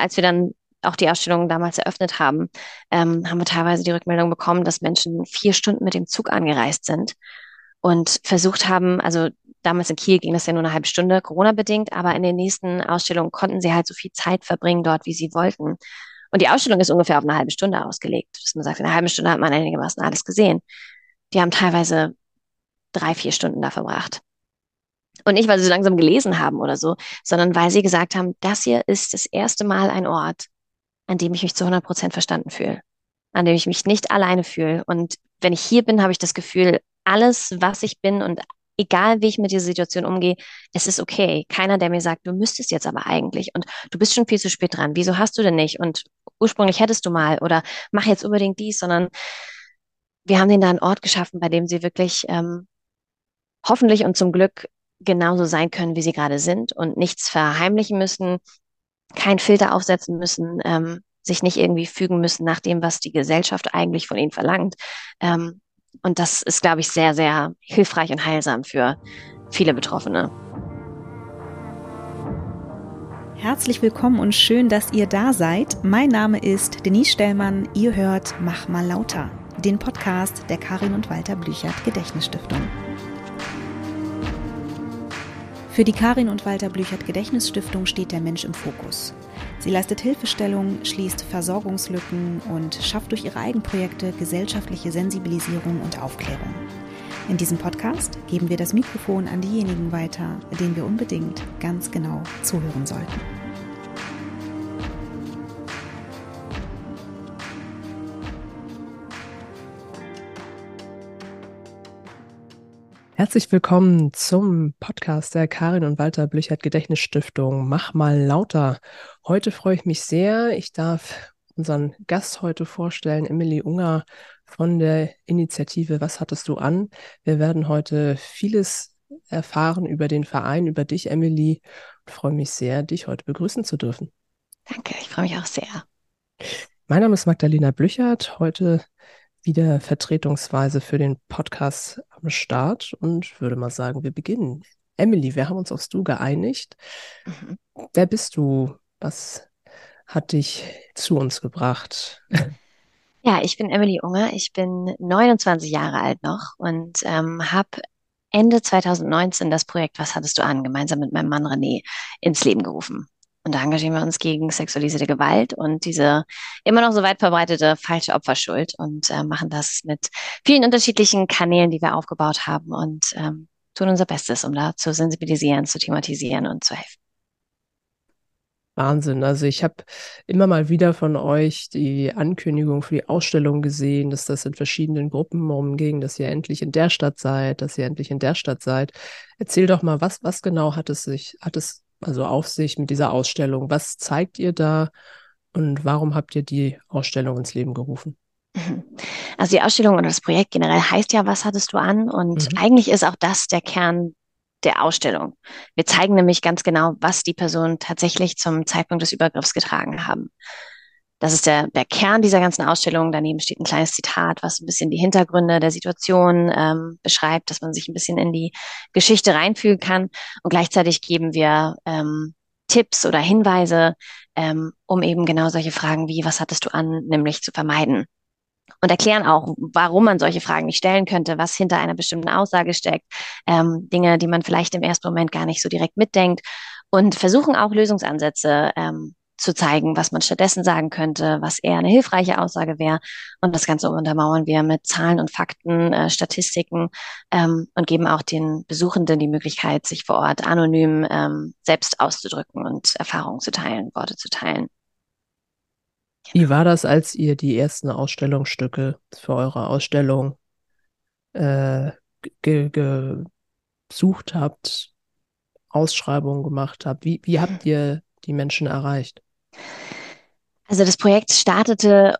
als wir dann auch die Ausstellung damals eröffnet haben, ähm, haben wir teilweise die Rückmeldung bekommen, dass Menschen vier Stunden mit dem Zug angereist sind und versucht haben, also damals in Kiel ging das ja nur eine halbe Stunde, Corona-bedingt, aber in den nächsten Ausstellungen konnten sie halt so viel Zeit verbringen dort, wie sie wollten. Und die Ausstellung ist ungefähr auf eine halbe Stunde ausgelegt. Dass man sagt, in einer halben Stunde hat man einigermaßen alles gesehen. Die haben teilweise drei, vier Stunden da verbracht. Und nicht, weil sie so langsam gelesen haben oder so, sondern weil sie gesagt haben, das hier ist das erste Mal ein Ort, an dem ich mich zu 100 Prozent verstanden fühle, an dem ich mich nicht alleine fühle. Und wenn ich hier bin, habe ich das Gefühl, alles, was ich bin und egal wie ich mit dieser Situation umgehe, es ist okay. Keiner, der mir sagt, du müsstest jetzt aber eigentlich und du bist schon viel zu spät dran. Wieso hast du denn nicht? Und ursprünglich hättest du mal oder mach jetzt unbedingt dies, sondern wir haben denen da einen Ort geschaffen, bei dem sie wirklich ähm, hoffentlich und zum Glück genauso sein können, wie sie gerade sind und nichts verheimlichen müssen, kein Filter aufsetzen müssen, ähm, sich nicht irgendwie fügen müssen nach dem, was die Gesellschaft eigentlich von ihnen verlangt. Ähm, und das ist, glaube ich, sehr, sehr hilfreich und heilsam für viele Betroffene. Herzlich willkommen und schön, dass ihr da seid. Mein Name ist Denise Stellmann. Ihr hört Mach mal lauter, den Podcast der Karin und Walter Blüchert Gedächtnisstiftung. Für die Karin und Walter Blüchert Gedächtnisstiftung steht der Mensch im Fokus. Sie leistet Hilfestellung, schließt Versorgungslücken und schafft durch ihre Eigenprojekte gesellschaftliche Sensibilisierung und Aufklärung. In diesem Podcast geben wir das Mikrofon an diejenigen weiter, denen wir unbedingt ganz genau zuhören sollten. Herzlich willkommen zum Podcast der Karin und Walter Blüchert Gedächtnisstiftung Mach mal lauter. Heute freue ich mich sehr. Ich darf unseren Gast heute vorstellen, Emily Unger von der Initiative Was hattest du an? Wir werden heute vieles erfahren über den Verein, über dich, Emily. Ich freue mich sehr, dich heute begrüßen zu dürfen. Danke, ich freue mich auch sehr. Mein Name ist Magdalena Blüchert. Heute wieder vertretungsweise für den Podcast am Start und würde mal sagen, wir beginnen. Emily, wir haben uns aufs Du geeinigt. Mhm. Wer bist du? Was hat dich zu uns gebracht? Ja, ich bin Emily Unger. Ich bin 29 Jahre alt noch und ähm, habe Ende 2019 das Projekt Was hattest du an, gemeinsam mit meinem Mann René, ins Leben gerufen. Und da engagieren wir uns gegen sexualisierte Gewalt und diese immer noch so weit verbreitete falsche Opferschuld und äh, machen das mit vielen unterschiedlichen Kanälen, die wir aufgebaut haben und ähm, tun unser Bestes, um da zu sensibilisieren, zu thematisieren und zu helfen. Wahnsinn. Also ich habe immer mal wieder von euch die Ankündigung für die Ausstellung gesehen, dass das in verschiedenen Gruppen umging, dass ihr endlich in der Stadt seid, dass ihr endlich in der Stadt seid. Erzähl doch mal, was, was genau hat es sich, hat es also auf sich mit dieser Ausstellung? Was zeigt ihr da und warum habt ihr die Ausstellung ins Leben gerufen? Also die Ausstellung oder das Projekt generell heißt ja, was hattest du an? Und mhm. eigentlich ist auch das der Kern der Ausstellung. Wir zeigen nämlich ganz genau, was die Personen tatsächlich zum Zeitpunkt des Übergriffs getragen haben. Das ist der, der Kern dieser ganzen Ausstellung. Daneben steht ein kleines Zitat, was ein bisschen die Hintergründe der Situation ähm, beschreibt, dass man sich ein bisschen in die Geschichte reinfühlen kann. Und gleichzeitig geben wir ähm, Tipps oder Hinweise, ähm, um eben genau solche Fragen wie, was hattest du an, nämlich zu vermeiden. Und erklären auch, warum man solche Fragen nicht stellen könnte, was hinter einer bestimmten Aussage steckt, ähm, Dinge, die man vielleicht im ersten Moment gar nicht so direkt mitdenkt und versuchen auch Lösungsansätze ähm, zu zeigen, was man stattdessen sagen könnte, was eher eine hilfreiche Aussage wäre. Und das Ganze untermauern wir mit Zahlen und Fakten, äh, Statistiken ähm, und geben auch den Besuchenden die Möglichkeit, sich vor Ort anonym ähm, selbst auszudrücken und Erfahrungen zu teilen, Worte zu teilen. Wie war das, als ihr die ersten Ausstellungsstücke für eure Ausstellung äh, gesucht habt, Ausschreibungen gemacht habt? Wie, wie habt ihr die Menschen erreicht? Also das Projekt startete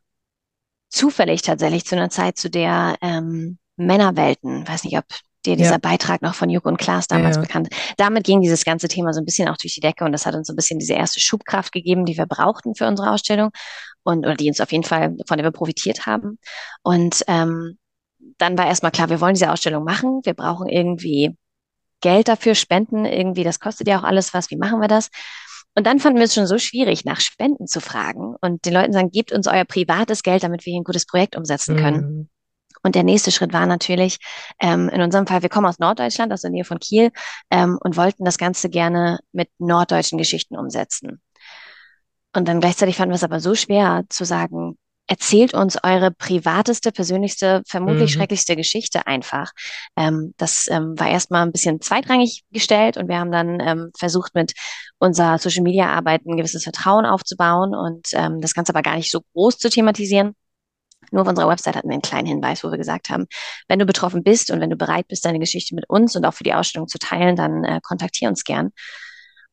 zufällig tatsächlich zu einer Zeit, zu der ähm, Männerwelten, weiß nicht, ob dir dieser ja. Beitrag noch von Joko und Klaas damals ja, ja. bekannt. Damit ging dieses ganze Thema so ein bisschen auch durch die Decke und das hat uns so ein bisschen diese erste Schubkraft gegeben, die wir brauchten für unsere Ausstellung und oder die uns auf jeden Fall von der wir profitiert haben. Und ähm, dann war erstmal klar, wir wollen diese Ausstellung machen, wir brauchen irgendwie Geld dafür, Spenden, irgendwie, das kostet ja auch alles was, wie machen wir das? Und dann fanden wir es schon so schwierig, nach Spenden zu fragen und den Leuten sagen, gebt uns euer privates Geld, damit wir hier ein gutes Projekt umsetzen können. Mhm. Und der nächste Schritt war natürlich, ähm, in unserem Fall, wir kommen aus Norddeutschland, aus der Nähe von Kiel, ähm, und wollten das Ganze gerne mit norddeutschen Geschichten umsetzen. Und dann gleichzeitig fanden wir es aber so schwer zu sagen, erzählt uns eure privateste, persönlichste, vermutlich mhm. schrecklichste Geschichte einfach. Ähm, das ähm, war erstmal ein bisschen zweitrangig gestellt und wir haben dann ähm, versucht, mit unserer Social Media Arbeit ein gewisses Vertrauen aufzubauen und ähm, das Ganze aber gar nicht so groß zu thematisieren. Nur auf unserer Website hatten wir einen kleinen Hinweis, wo wir gesagt haben, wenn du betroffen bist und wenn du bereit bist, deine Geschichte mit uns und auch für die Ausstellung zu teilen, dann äh, kontaktier uns gern.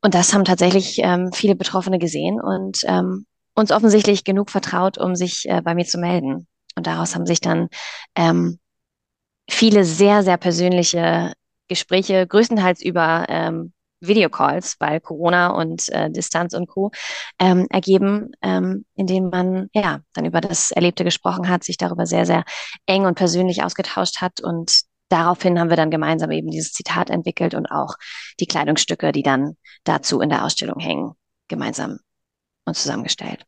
Und das haben tatsächlich ähm, viele Betroffene gesehen und ähm, uns offensichtlich genug vertraut, um sich äh, bei mir zu melden. Und daraus haben sich dann ähm, viele sehr, sehr persönliche Gespräche, größtenteils über ähm, Videocalls, weil Corona und äh, Distanz und Co. Ähm, ergeben, ähm, in denen man ja dann über das Erlebte gesprochen hat, sich darüber sehr, sehr eng und persönlich ausgetauscht hat. Und daraufhin haben wir dann gemeinsam eben dieses Zitat entwickelt und auch die Kleidungsstücke, die dann dazu in der Ausstellung hängen, gemeinsam und zusammengestellt.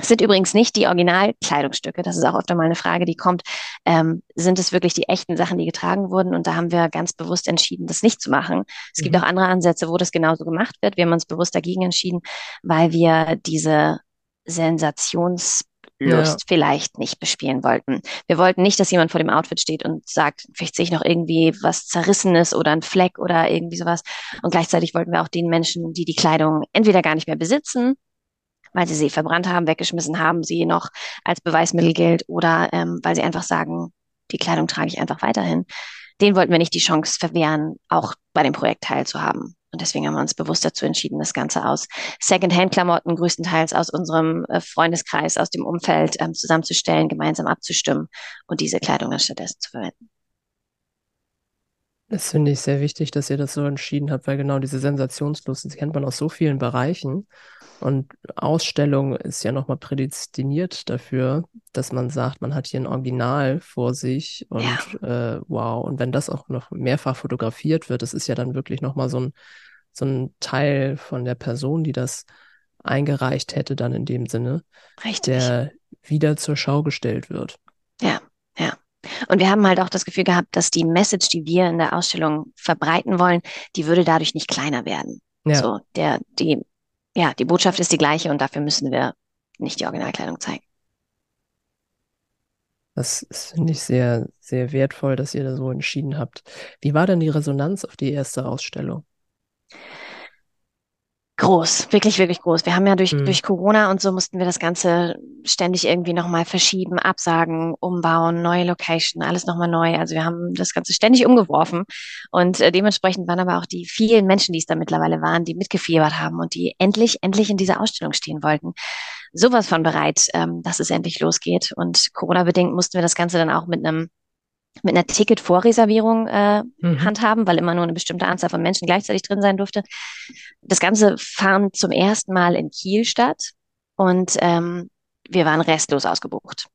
Es sind übrigens nicht die Originalkleidungsstücke. Das ist auch öfter mal eine Frage, die kommt. Ähm, sind es wirklich die echten Sachen, die getragen wurden? Und da haben wir ganz bewusst entschieden, das nicht zu machen. Es mhm. gibt auch andere Ansätze, wo das genauso gemacht wird. Wir haben uns bewusst dagegen entschieden, weil wir diese Sensations Lust ja. vielleicht nicht bespielen wollten. Wir wollten nicht, dass jemand vor dem Outfit steht und sagt, vielleicht sehe ich noch irgendwie was Zerrissenes oder ein Fleck oder irgendwie sowas. Und gleichzeitig wollten wir auch den Menschen, die die Kleidung entweder gar nicht mehr besitzen weil sie sie verbrannt haben, weggeschmissen haben, sie noch als Beweismittel gilt oder ähm, weil sie einfach sagen, die Kleidung trage ich einfach weiterhin. Den wollten wir nicht die Chance verwehren, auch bei dem Projekt teilzuhaben. Und deswegen haben wir uns bewusst dazu entschieden, das Ganze aus Secondhand-Klamotten größtenteils aus unserem äh, Freundeskreis, aus dem Umfeld ähm, zusammenzustellen, gemeinsam abzustimmen und diese Kleidung dann stattdessen zu verwenden. Das finde ich sehr wichtig, dass ihr das so entschieden habt, weil genau diese Sensationslust, die kennt man aus so vielen Bereichen. Und Ausstellung ist ja nochmal prädestiniert dafür, dass man sagt, man hat hier ein Original vor sich und ja. äh, wow. Und wenn das auch noch mehrfach fotografiert wird, das ist ja dann wirklich nochmal so ein, so ein Teil von der Person, die das eingereicht hätte, dann in dem Sinne, Richtig. der wieder zur Schau gestellt wird. Ja, ja. Und wir haben halt auch das Gefühl gehabt, dass die Message, die wir in der Ausstellung verbreiten wollen, die würde dadurch nicht kleiner werden. Ja. So, der, die ja, die Botschaft ist die gleiche und dafür müssen wir nicht die Originalkleidung zeigen. Das finde ich sehr, sehr wertvoll, dass ihr da so entschieden habt. Wie war denn die Resonanz auf die erste Ausstellung? Groß, wirklich, wirklich groß. Wir haben ja durch, mhm. durch Corona und so mussten wir das Ganze ständig irgendwie nochmal verschieben, absagen, umbauen, neue Location, alles nochmal neu. Also wir haben das Ganze ständig umgeworfen. Und äh, dementsprechend waren aber auch die vielen Menschen, die es da mittlerweile waren, die mitgefiebert haben und die endlich, endlich in dieser Ausstellung stehen wollten. Sowas von bereit, ähm, dass es endlich losgeht. Und Corona-bedingt mussten wir das Ganze dann auch mit einem mit einer Ticket-Vorreservierung äh, mhm. handhaben, weil immer nur eine bestimmte Anzahl von Menschen gleichzeitig drin sein durfte. Das Ganze fand zum ersten Mal in Kiel statt und ähm, wir waren restlos ausgebucht.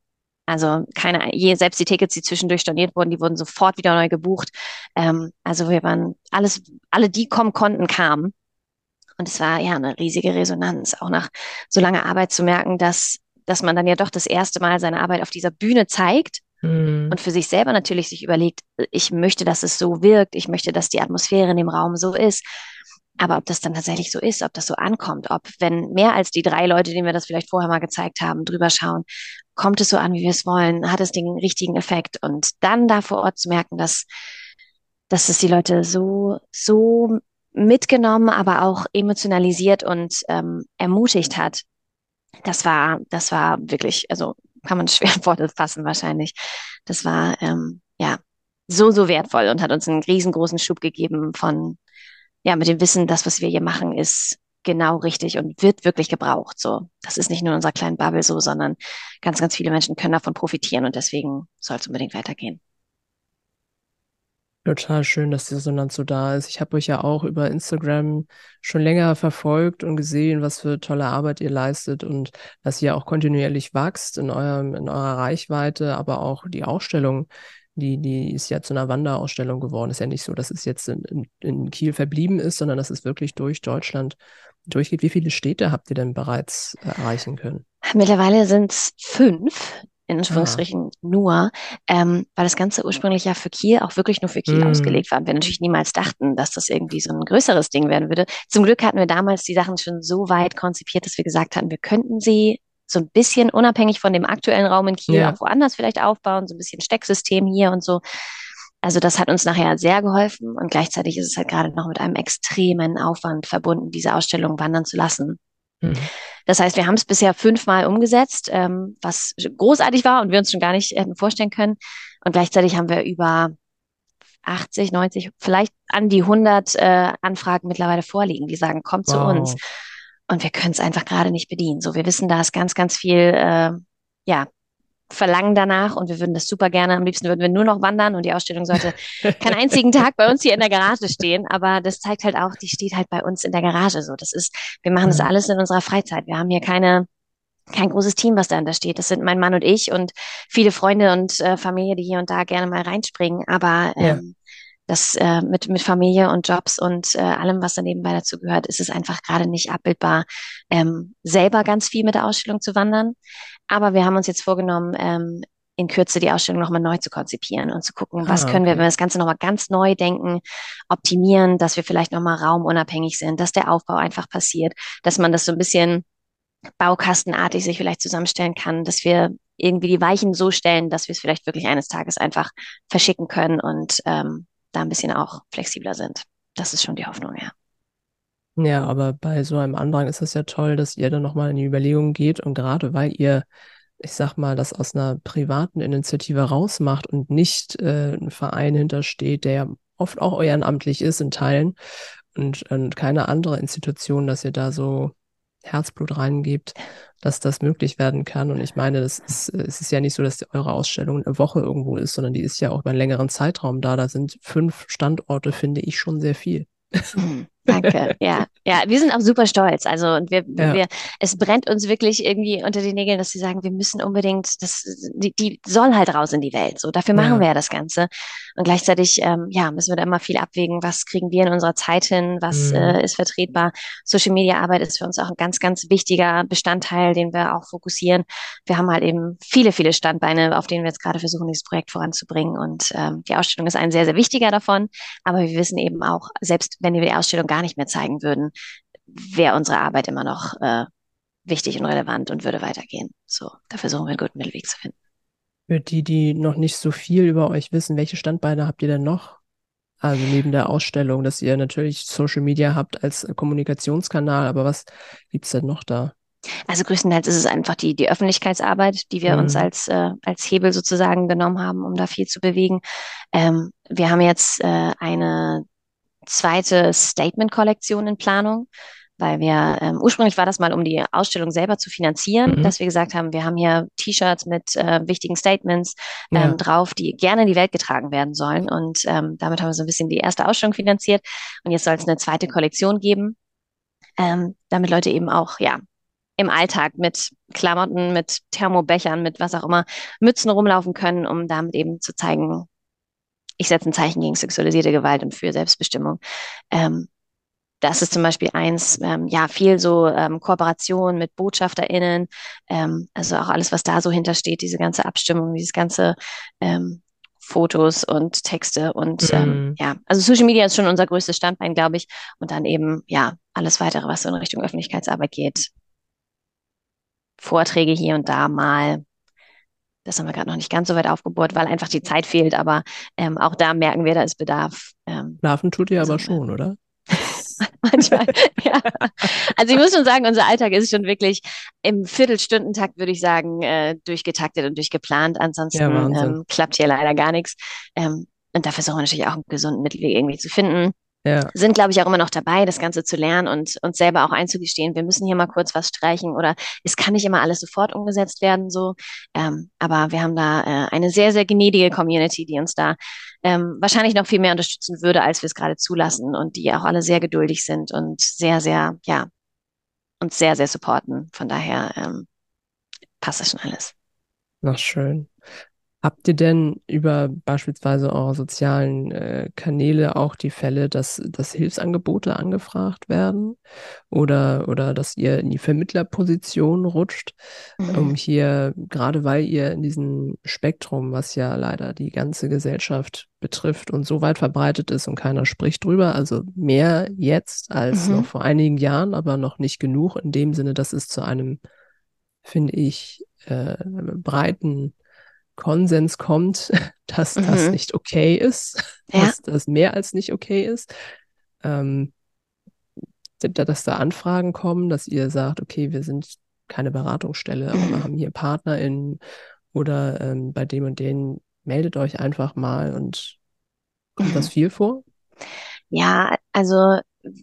Also keine, je, selbst die Tickets, die zwischendurch storniert wurden, die wurden sofort wieder neu gebucht. Ähm, also wir waren alles, alle, die kommen konnten, kamen. Und es war ja eine riesige Resonanz, auch nach so langer Arbeit zu merken, dass, dass man dann ja doch das erste Mal seine Arbeit auf dieser Bühne zeigt Mhm. Und für sich selber natürlich sich überlegt, ich möchte, dass es so wirkt, ich möchte, dass die Atmosphäre in dem Raum so ist. Aber ob das dann tatsächlich so ist, ob das so ankommt, ob wenn mehr als die drei Leute, denen wir das vielleicht vorher mal gezeigt haben, drüber schauen, kommt es so an, wie wir es wollen, hat es den richtigen Effekt und dann da vor Ort zu merken, dass, dass es die Leute so, so mitgenommen, aber auch emotionalisiert und ähm, ermutigt hat. Das war, das war wirklich, also kann man schwer Worte fassen wahrscheinlich. Das war ähm, ja so, so wertvoll und hat uns einen riesengroßen Schub gegeben von, ja, mit dem Wissen, das, was wir hier machen, ist genau richtig und wird wirklich gebraucht. So, das ist nicht nur in unserer kleinen Bubble so, sondern ganz, ganz viele Menschen können davon profitieren und deswegen soll es unbedingt weitergehen. Total schön, dass die Resonanz so da ist. Ich habe euch ja auch über Instagram schon länger verfolgt und gesehen, was für tolle Arbeit ihr leistet und dass ihr auch kontinuierlich wächst in eurem, in eurer Reichweite, aber auch die Ausstellung, die, die ist ja zu einer Wanderausstellung geworden. Ist ja nicht so, dass es jetzt in, in, in Kiel verblieben ist, sondern dass es wirklich durch Deutschland durchgeht. Wie viele Städte habt ihr denn bereits erreichen können? Mittlerweile sind es fünf in Anführungsstrichen ah. nur, ähm, weil das Ganze ursprünglich ja für Kiel auch wirklich nur für Kiel mm. ausgelegt war. Wir natürlich niemals dachten, dass das irgendwie so ein größeres Ding werden würde. Zum Glück hatten wir damals die Sachen schon so weit konzipiert, dass wir gesagt hatten, wir könnten sie so ein bisschen unabhängig von dem aktuellen Raum in Kiel ja. auch woanders vielleicht aufbauen, so ein bisschen Stecksystem hier und so. Also das hat uns nachher sehr geholfen und gleichzeitig ist es halt gerade noch mit einem extremen Aufwand verbunden, diese Ausstellung wandern zu lassen. Mhm. Das heißt, wir haben es bisher fünfmal umgesetzt, ähm, was großartig war und wir uns schon gar nicht hätten vorstellen können. Und gleichzeitig haben wir über 80, 90, vielleicht an die 100 äh, Anfragen mittlerweile vorliegen, die sagen, kommt wow. zu uns. Und wir können es einfach gerade nicht bedienen. So, wir wissen, da ist ganz, ganz viel, äh, ja, Verlangen danach und wir würden das super gerne. Am liebsten würden wir nur noch wandern und die Ausstellung sollte keinen einzigen Tag bei uns hier in der Garage stehen. Aber das zeigt halt auch, die steht halt bei uns in der Garage. So, das ist, wir machen das alles in unserer Freizeit. Wir haben hier keine, kein großes Team, was dahinter steht. Das sind mein Mann und ich und viele Freunde und äh, Familie, die hier und da gerne mal reinspringen. Aber ähm, ja. Das äh, mit, mit Familie und Jobs und äh, allem, was da nebenbei dazu gehört, ist es einfach gerade nicht abbildbar, ähm, selber ganz viel mit der Ausstellung zu wandern. Aber wir haben uns jetzt vorgenommen, ähm, in Kürze die Ausstellung nochmal neu zu konzipieren und zu gucken, was ah, können wir, wenn wir das Ganze nochmal ganz neu denken, optimieren, dass wir vielleicht nochmal raumunabhängig sind, dass der Aufbau einfach passiert, dass man das so ein bisschen baukastenartig sich vielleicht zusammenstellen kann, dass wir irgendwie die Weichen so stellen, dass wir es vielleicht wirklich eines Tages einfach verschicken können und ähm, da ein bisschen auch flexibler sind. Das ist schon die Hoffnung, ja. Ja, aber bei so einem Andrang ist es ja toll, dass ihr dann nochmal in die Überlegung geht und gerade weil ihr, ich sag mal, das aus einer privaten Initiative rausmacht und nicht äh, ein Verein hintersteht, der oft auch ehrenamtlich ist in Teilen und, und keine andere Institution, dass ihr da so Herzblut reingebt, dass das möglich werden kann. Und ich meine, das ist, es ist ja nicht so, dass eure Ausstellung eine Woche irgendwo ist, sondern die ist ja auch über einen längeren Zeitraum da. Da sind fünf Standorte, finde ich, schon sehr viel. Mhm. Danke. Ja, ja, wir sind auch super stolz. Also und wir, ja. wir, es brennt uns wirklich irgendwie unter den Nägeln, dass sie sagen, wir müssen unbedingt, das, die, die soll halt raus in die Welt. So, dafür machen ja. wir ja das Ganze. Und gleichzeitig, ähm, ja, müssen wir da immer viel abwägen. Was kriegen wir in unserer Zeit hin? Was mhm. äh, ist vertretbar? Social Media Arbeit ist für uns auch ein ganz, ganz wichtiger Bestandteil, den wir auch fokussieren. Wir haben halt eben viele, viele Standbeine, auf denen wir jetzt gerade versuchen, dieses Projekt voranzubringen. Und ähm, die Ausstellung ist ein sehr, sehr wichtiger davon. Aber wir wissen eben auch, selbst wenn wir die Ausstellung gar nicht mehr zeigen würden, wäre unsere Arbeit immer noch äh, wichtig und relevant und würde weitergehen. So, da versuchen wir einen guten Mittelweg zu finden. Für die, die noch nicht so viel über euch wissen, welche Standbeine habt ihr denn noch? Also neben der Ausstellung, dass ihr natürlich Social Media habt als Kommunikationskanal, aber was gibt es denn noch da? Also größtenteils ist es einfach die, die Öffentlichkeitsarbeit, die wir mhm. uns als, äh, als Hebel sozusagen genommen haben, um da viel zu bewegen. Ähm, wir haben jetzt äh, eine zweite Statement-Kollektion in Planung, weil wir ähm, ursprünglich war das mal, um die Ausstellung selber zu finanzieren, mhm. dass wir gesagt haben, wir haben hier T-Shirts mit äh, wichtigen Statements ähm, ja. drauf, die gerne in die Welt getragen werden sollen. Und ähm, damit haben wir so ein bisschen die erste Ausstellung finanziert. Und jetzt soll es eine zweite Kollektion geben, ähm, damit Leute eben auch, ja, im Alltag mit Klamotten, mit Thermobechern, mit was auch immer, Mützen rumlaufen können, um damit eben zu zeigen, ich setze ein Zeichen gegen sexualisierte Gewalt und für Selbstbestimmung. Ähm, das ist zum Beispiel eins, ähm, ja, viel so ähm, Kooperation mit BotschafterInnen, ähm, also auch alles, was da so hintersteht, diese ganze Abstimmung, dieses ganze ähm, Fotos und Texte und mhm. ähm, ja, also Social Media ist schon unser größtes Standbein, glaube ich. Und dann eben, ja, alles weitere, was so in Richtung Öffentlichkeitsarbeit geht. Vorträge hier und da mal, das haben wir gerade noch nicht ganz so weit aufgebohrt, weil einfach die Zeit fehlt. Aber ähm, auch da merken wir, da ist Bedarf. Ähm, Schlafen tut ihr aber schon, oder? Manchmal, ja. Also ich muss schon sagen, unser Alltag ist schon wirklich im Viertelstundentakt, würde ich sagen, äh, durchgetaktet und durchgeplant. Ansonsten ja, ähm, klappt hier leider gar nichts. Ähm, und da versuchen wir natürlich auch einen gesunden Mittelweg irgendwie zu finden ja. sind, glaube ich, auch immer noch dabei, das Ganze zu lernen und uns selber auch einzugestehen, wir müssen hier mal kurz was streichen oder es kann nicht immer alles sofort umgesetzt werden, so. Ähm, aber wir haben da äh, eine sehr, sehr gnädige Community, die uns da ähm, wahrscheinlich noch viel mehr unterstützen würde, als wir es gerade zulassen und die auch alle sehr geduldig sind und sehr, sehr, ja, uns sehr, sehr supporten. Von daher ähm, passt das schon alles. Na schön. Habt ihr denn über beispielsweise eure sozialen äh, Kanäle auch die Fälle, dass, dass Hilfsangebote angefragt werden oder, oder dass ihr in die Vermittlerposition rutscht, mhm. um hier, gerade weil ihr in diesem Spektrum, was ja leider die ganze Gesellschaft betrifft und so weit verbreitet ist und keiner spricht drüber, also mehr jetzt als mhm. noch vor einigen Jahren, aber noch nicht genug in dem Sinne, dass es zu einem, finde ich, äh, breiten Konsens kommt, dass mhm. das nicht okay ist, ja. dass das mehr als nicht okay ist. Ähm, dass da Anfragen kommen, dass ihr sagt, okay, wir sind keine Beratungsstelle, aber wir haben hier PartnerInnen oder ähm, bei dem und denen meldet euch einfach mal und kommt das viel vor? Ja, also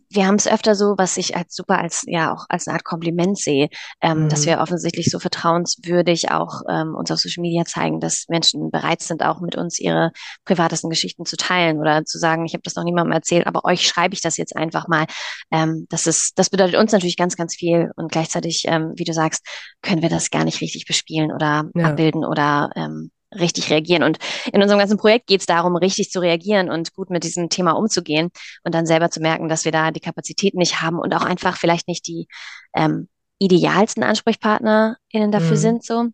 wir haben es öfter so, was ich als super als ja auch als eine Art Kompliment sehe, ähm, mhm. dass wir offensichtlich so vertrauenswürdig auch ähm, uns auf Social Media zeigen, dass Menschen bereit sind, auch mit uns ihre privatesten Geschichten zu teilen oder zu sagen, ich habe das noch niemandem erzählt, aber euch schreibe ich das jetzt einfach mal. Ähm, das ist, das bedeutet uns natürlich ganz, ganz viel und gleichzeitig, ähm, wie du sagst, können wir das gar nicht richtig bespielen oder ja. abbilden oder ähm, richtig reagieren. Und in unserem ganzen Projekt geht es darum, richtig zu reagieren und gut mit diesem Thema umzugehen und dann selber zu merken, dass wir da die Kapazität nicht haben und auch einfach vielleicht nicht die ähm, idealsten AnsprechpartnerInnen dafür mhm. sind so.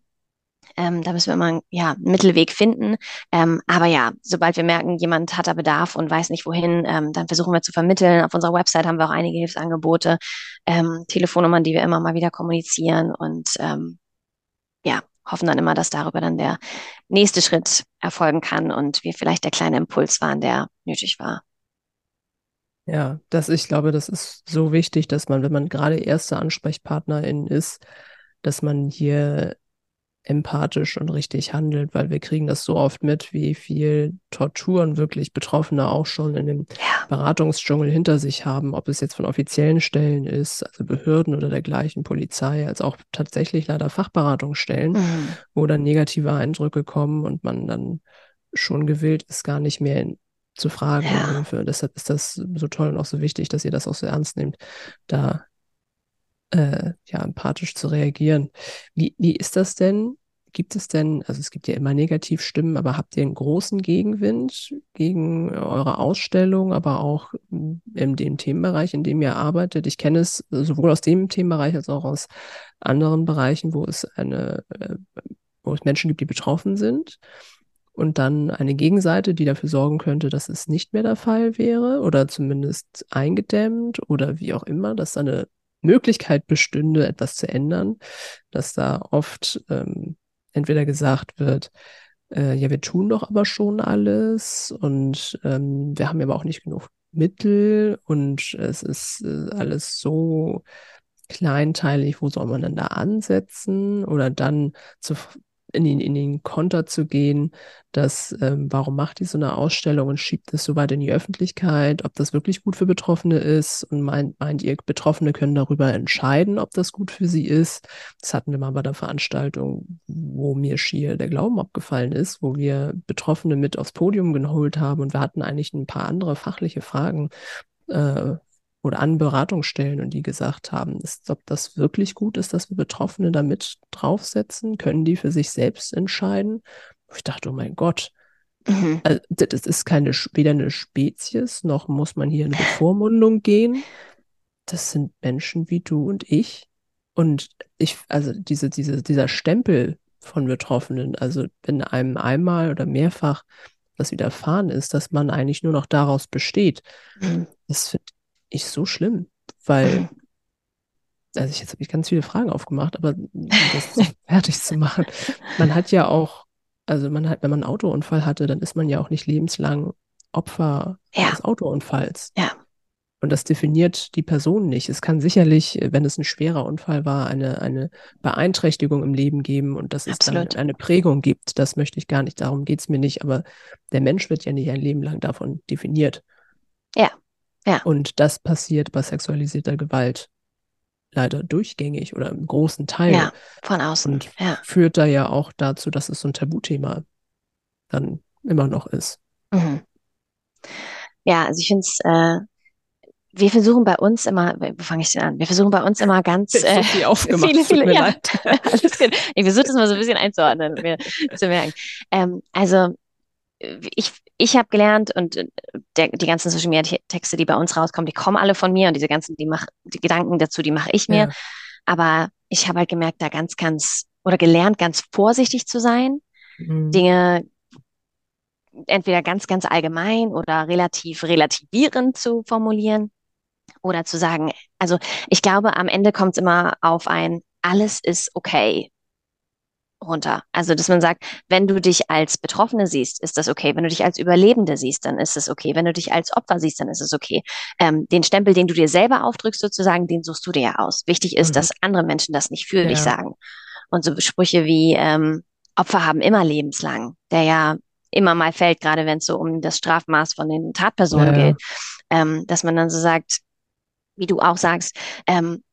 Ähm, da müssen wir immer ja, einen Mittelweg finden. Ähm, aber ja, sobald wir merken, jemand hat da Bedarf und weiß nicht wohin, ähm, dann versuchen wir zu vermitteln. Auf unserer Website haben wir auch einige Hilfsangebote, ähm, Telefonnummern, die wir immer mal wieder kommunizieren. Und ähm, hoffen dann immer, dass darüber dann der nächste Schritt erfolgen kann und wir vielleicht der kleine Impuls waren, der nötig war. Ja, das, ich glaube, das ist so wichtig, dass man, wenn man gerade erste Ansprechpartnerin ist, dass man hier empathisch und richtig handelt, weil wir kriegen das so oft mit, wie viel Torturen wirklich Betroffene auch schon in dem ja. Beratungsdschungel hinter sich haben, ob es jetzt von offiziellen Stellen ist, also Behörden oder dergleichen, Polizei, als auch tatsächlich leider Fachberatungsstellen, mhm. wo dann negative Eindrücke kommen und man dann schon gewillt ist, gar nicht mehr in, zu fragen. Ja. Deshalb ist das so toll und auch so wichtig, dass ihr das auch so ernst nehmt, da äh, ja, empathisch zu reagieren. Wie, wie ist das denn? Gibt es denn, also es gibt ja immer Negativstimmen, aber habt ihr einen großen Gegenwind gegen eure Ausstellung, aber auch in dem Themenbereich, in dem ihr arbeitet? Ich kenne es sowohl aus dem Themenbereich als auch aus anderen Bereichen, wo es eine, äh, wo es Menschen gibt, die betroffen sind und dann eine Gegenseite, die dafür sorgen könnte, dass es nicht mehr der Fall wäre oder zumindest eingedämmt oder wie auch immer, dass eine Möglichkeit bestünde, etwas zu ändern, dass da oft ähm, entweder gesagt wird, äh, ja, wir tun doch aber schon alles und ähm, wir haben aber auch nicht genug Mittel und es ist äh, alles so kleinteilig, wo soll man denn da ansetzen? Oder dann zu, in den, in den Konter zu gehen, dass ähm, warum macht die so eine Ausstellung und schiebt es so weit in die Öffentlichkeit, ob das wirklich gut für Betroffene ist und meint, meint ihr, Betroffene können darüber entscheiden, ob das gut für sie ist. Das hatten wir mal bei der Veranstaltung, wo mir schier der Glauben abgefallen ist, wo wir Betroffene mit aufs Podium geholt haben und wir hatten eigentlich ein paar andere fachliche Fragen, äh, oder an Beratungsstellen und die gesagt haben, ist, ob das wirklich gut ist, dass wir Betroffene da mit draufsetzen, können die für sich selbst entscheiden. Ich dachte, oh mein Gott, mhm. also, das ist keine, weder eine Spezies, noch muss man hier in eine Bevormundung gehen. Das sind Menschen wie du und ich. Und ich, also diese, diese, dieser Stempel von Betroffenen, also wenn einem einmal oder mehrfach das widerfahren ist, dass man eigentlich nur noch daraus besteht, mhm. das finde ich so schlimm, weil, also ich, jetzt habe ich ganz viele Fragen aufgemacht, aber das fertig zu machen. Man hat ja auch, also man hat, wenn man einen Autounfall hatte, dann ist man ja auch nicht lebenslang Opfer ja. des Autounfalls. Ja. Und das definiert die Person nicht. Es kann sicherlich, wenn es ein schwerer Unfall war, eine, eine Beeinträchtigung im Leben geben und dass es Absolut. dann eine Prägung gibt. Das möchte ich gar nicht. Darum geht es mir nicht. Aber der Mensch wird ja nicht ein Leben lang davon definiert. Ja. Ja. Und das passiert bei sexualisierter Gewalt leider durchgängig oder im großen Teil. Ja, von außen. Und ja. führt da ja auch dazu, dass es so ein Tabuthema dann immer noch ist. Mhm. Ja, also ich finde es, äh, wir versuchen bei uns immer, wo fange ich denn an? Wir versuchen bei uns immer ganz äh, so aufgemacht, viele, viele, ja, alles gut. Ich versuche das mal so ein bisschen einzuordnen, mir zu merken. Ähm, also ich, ich habe gelernt und äh, der, die ganzen Social Media Texte, die bei uns rauskommen, die kommen alle von mir und diese ganzen, die mach, die Gedanken dazu, die mache ich mir. Ja. Aber ich habe halt gemerkt, da ganz, ganz oder gelernt, ganz vorsichtig zu sein, mhm. Dinge entweder ganz, ganz allgemein oder relativ relativierend zu formulieren oder zu sagen, also ich glaube, am Ende kommt es immer auf ein, alles ist okay runter. Also, dass man sagt, wenn du dich als Betroffene siehst, ist das okay. Wenn du dich als Überlebende siehst, dann ist es okay. Wenn du dich als Opfer siehst, dann ist es okay. Ähm, den Stempel, den du dir selber aufdrückst, sozusagen, den suchst du dir ja aus. Wichtig ist, mhm. dass andere Menschen das nicht für ja. dich sagen. Und so Sprüche wie ähm, Opfer haben immer lebenslang, der ja immer mal fällt, gerade wenn es so um das Strafmaß von den Tatpersonen ja, geht, ähm, dass man dann so sagt, wie du auch sagst, ähm,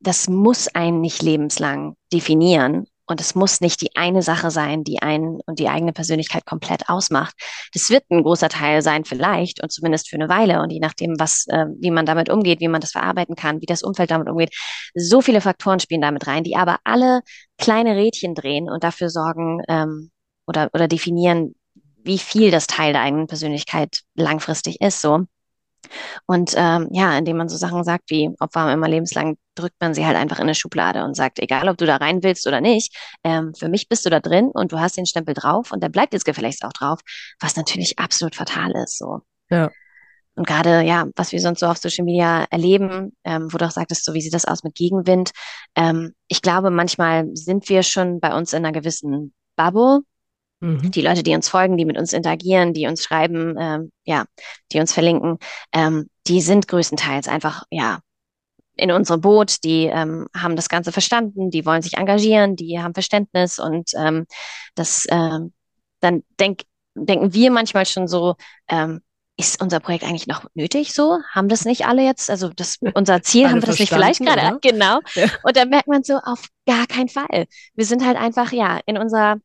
das muss einen nicht lebenslang definieren, und es muss nicht die eine Sache sein, die einen und die eigene Persönlichkeit komplett ausmacht. Das wird ein großer Teil sein, vielleicht, und zumindest für eine Weile. Und je nachdem, was, äh, wie man damit umgeht, wie man das verarbeiten kann, wie das Umfeld damit umgeht, so viele Faktoren spielen damit rein, die aber alle kleine Rädchen drehen und dafür sorgen ähm, oder, oder definieren, wie viel das Teil der eigenen Persönlichkeit langfristig ist. So. Und ähm, ja, indem man so Sachen sagt wie Opfer immer lebenslang, drückt man sie halt einfach in eine Schublade und sagt, egal ob du da rein willst oder nicht, ähm, für mich bist du da drin und du hast den Stempel drauf und der bleibt jetzt gefälligst auch drauf, was natürlich absolut fatal ist. So. Ja. Und gerade, ja, was wir sonst so auf Social Media erleben, ähm, wo du auch sagtest, so wie sieht das aus mit Gegenwind? Ähm, ich glaube, manchmal sind wir schon bei uns in einer gewissen Bubble, Mhm. Die Leute, die uns folgen, die mit uns interagieren, die uns schreiben, ähm, ja, die uns verlinken, ähm, die sind größtenteils einfach, ja, in unserem Boot, die ähm, haben das Ganze verstanden, die wollen sich engagieren, die haben Verständnis und ähm, das, ähm, dann denk, denken wir manchmal schon so, ähm, ist unser Projekt eigentlich noch nötig so? Haben das nicht alle jetzt? Also das, unser Ziel, haben wir das nicht vielleicht gerade? Genau. Ja. Und dann merkt man so, auf gar keinen Fall. Wir sind halt einfach, ja, in unserer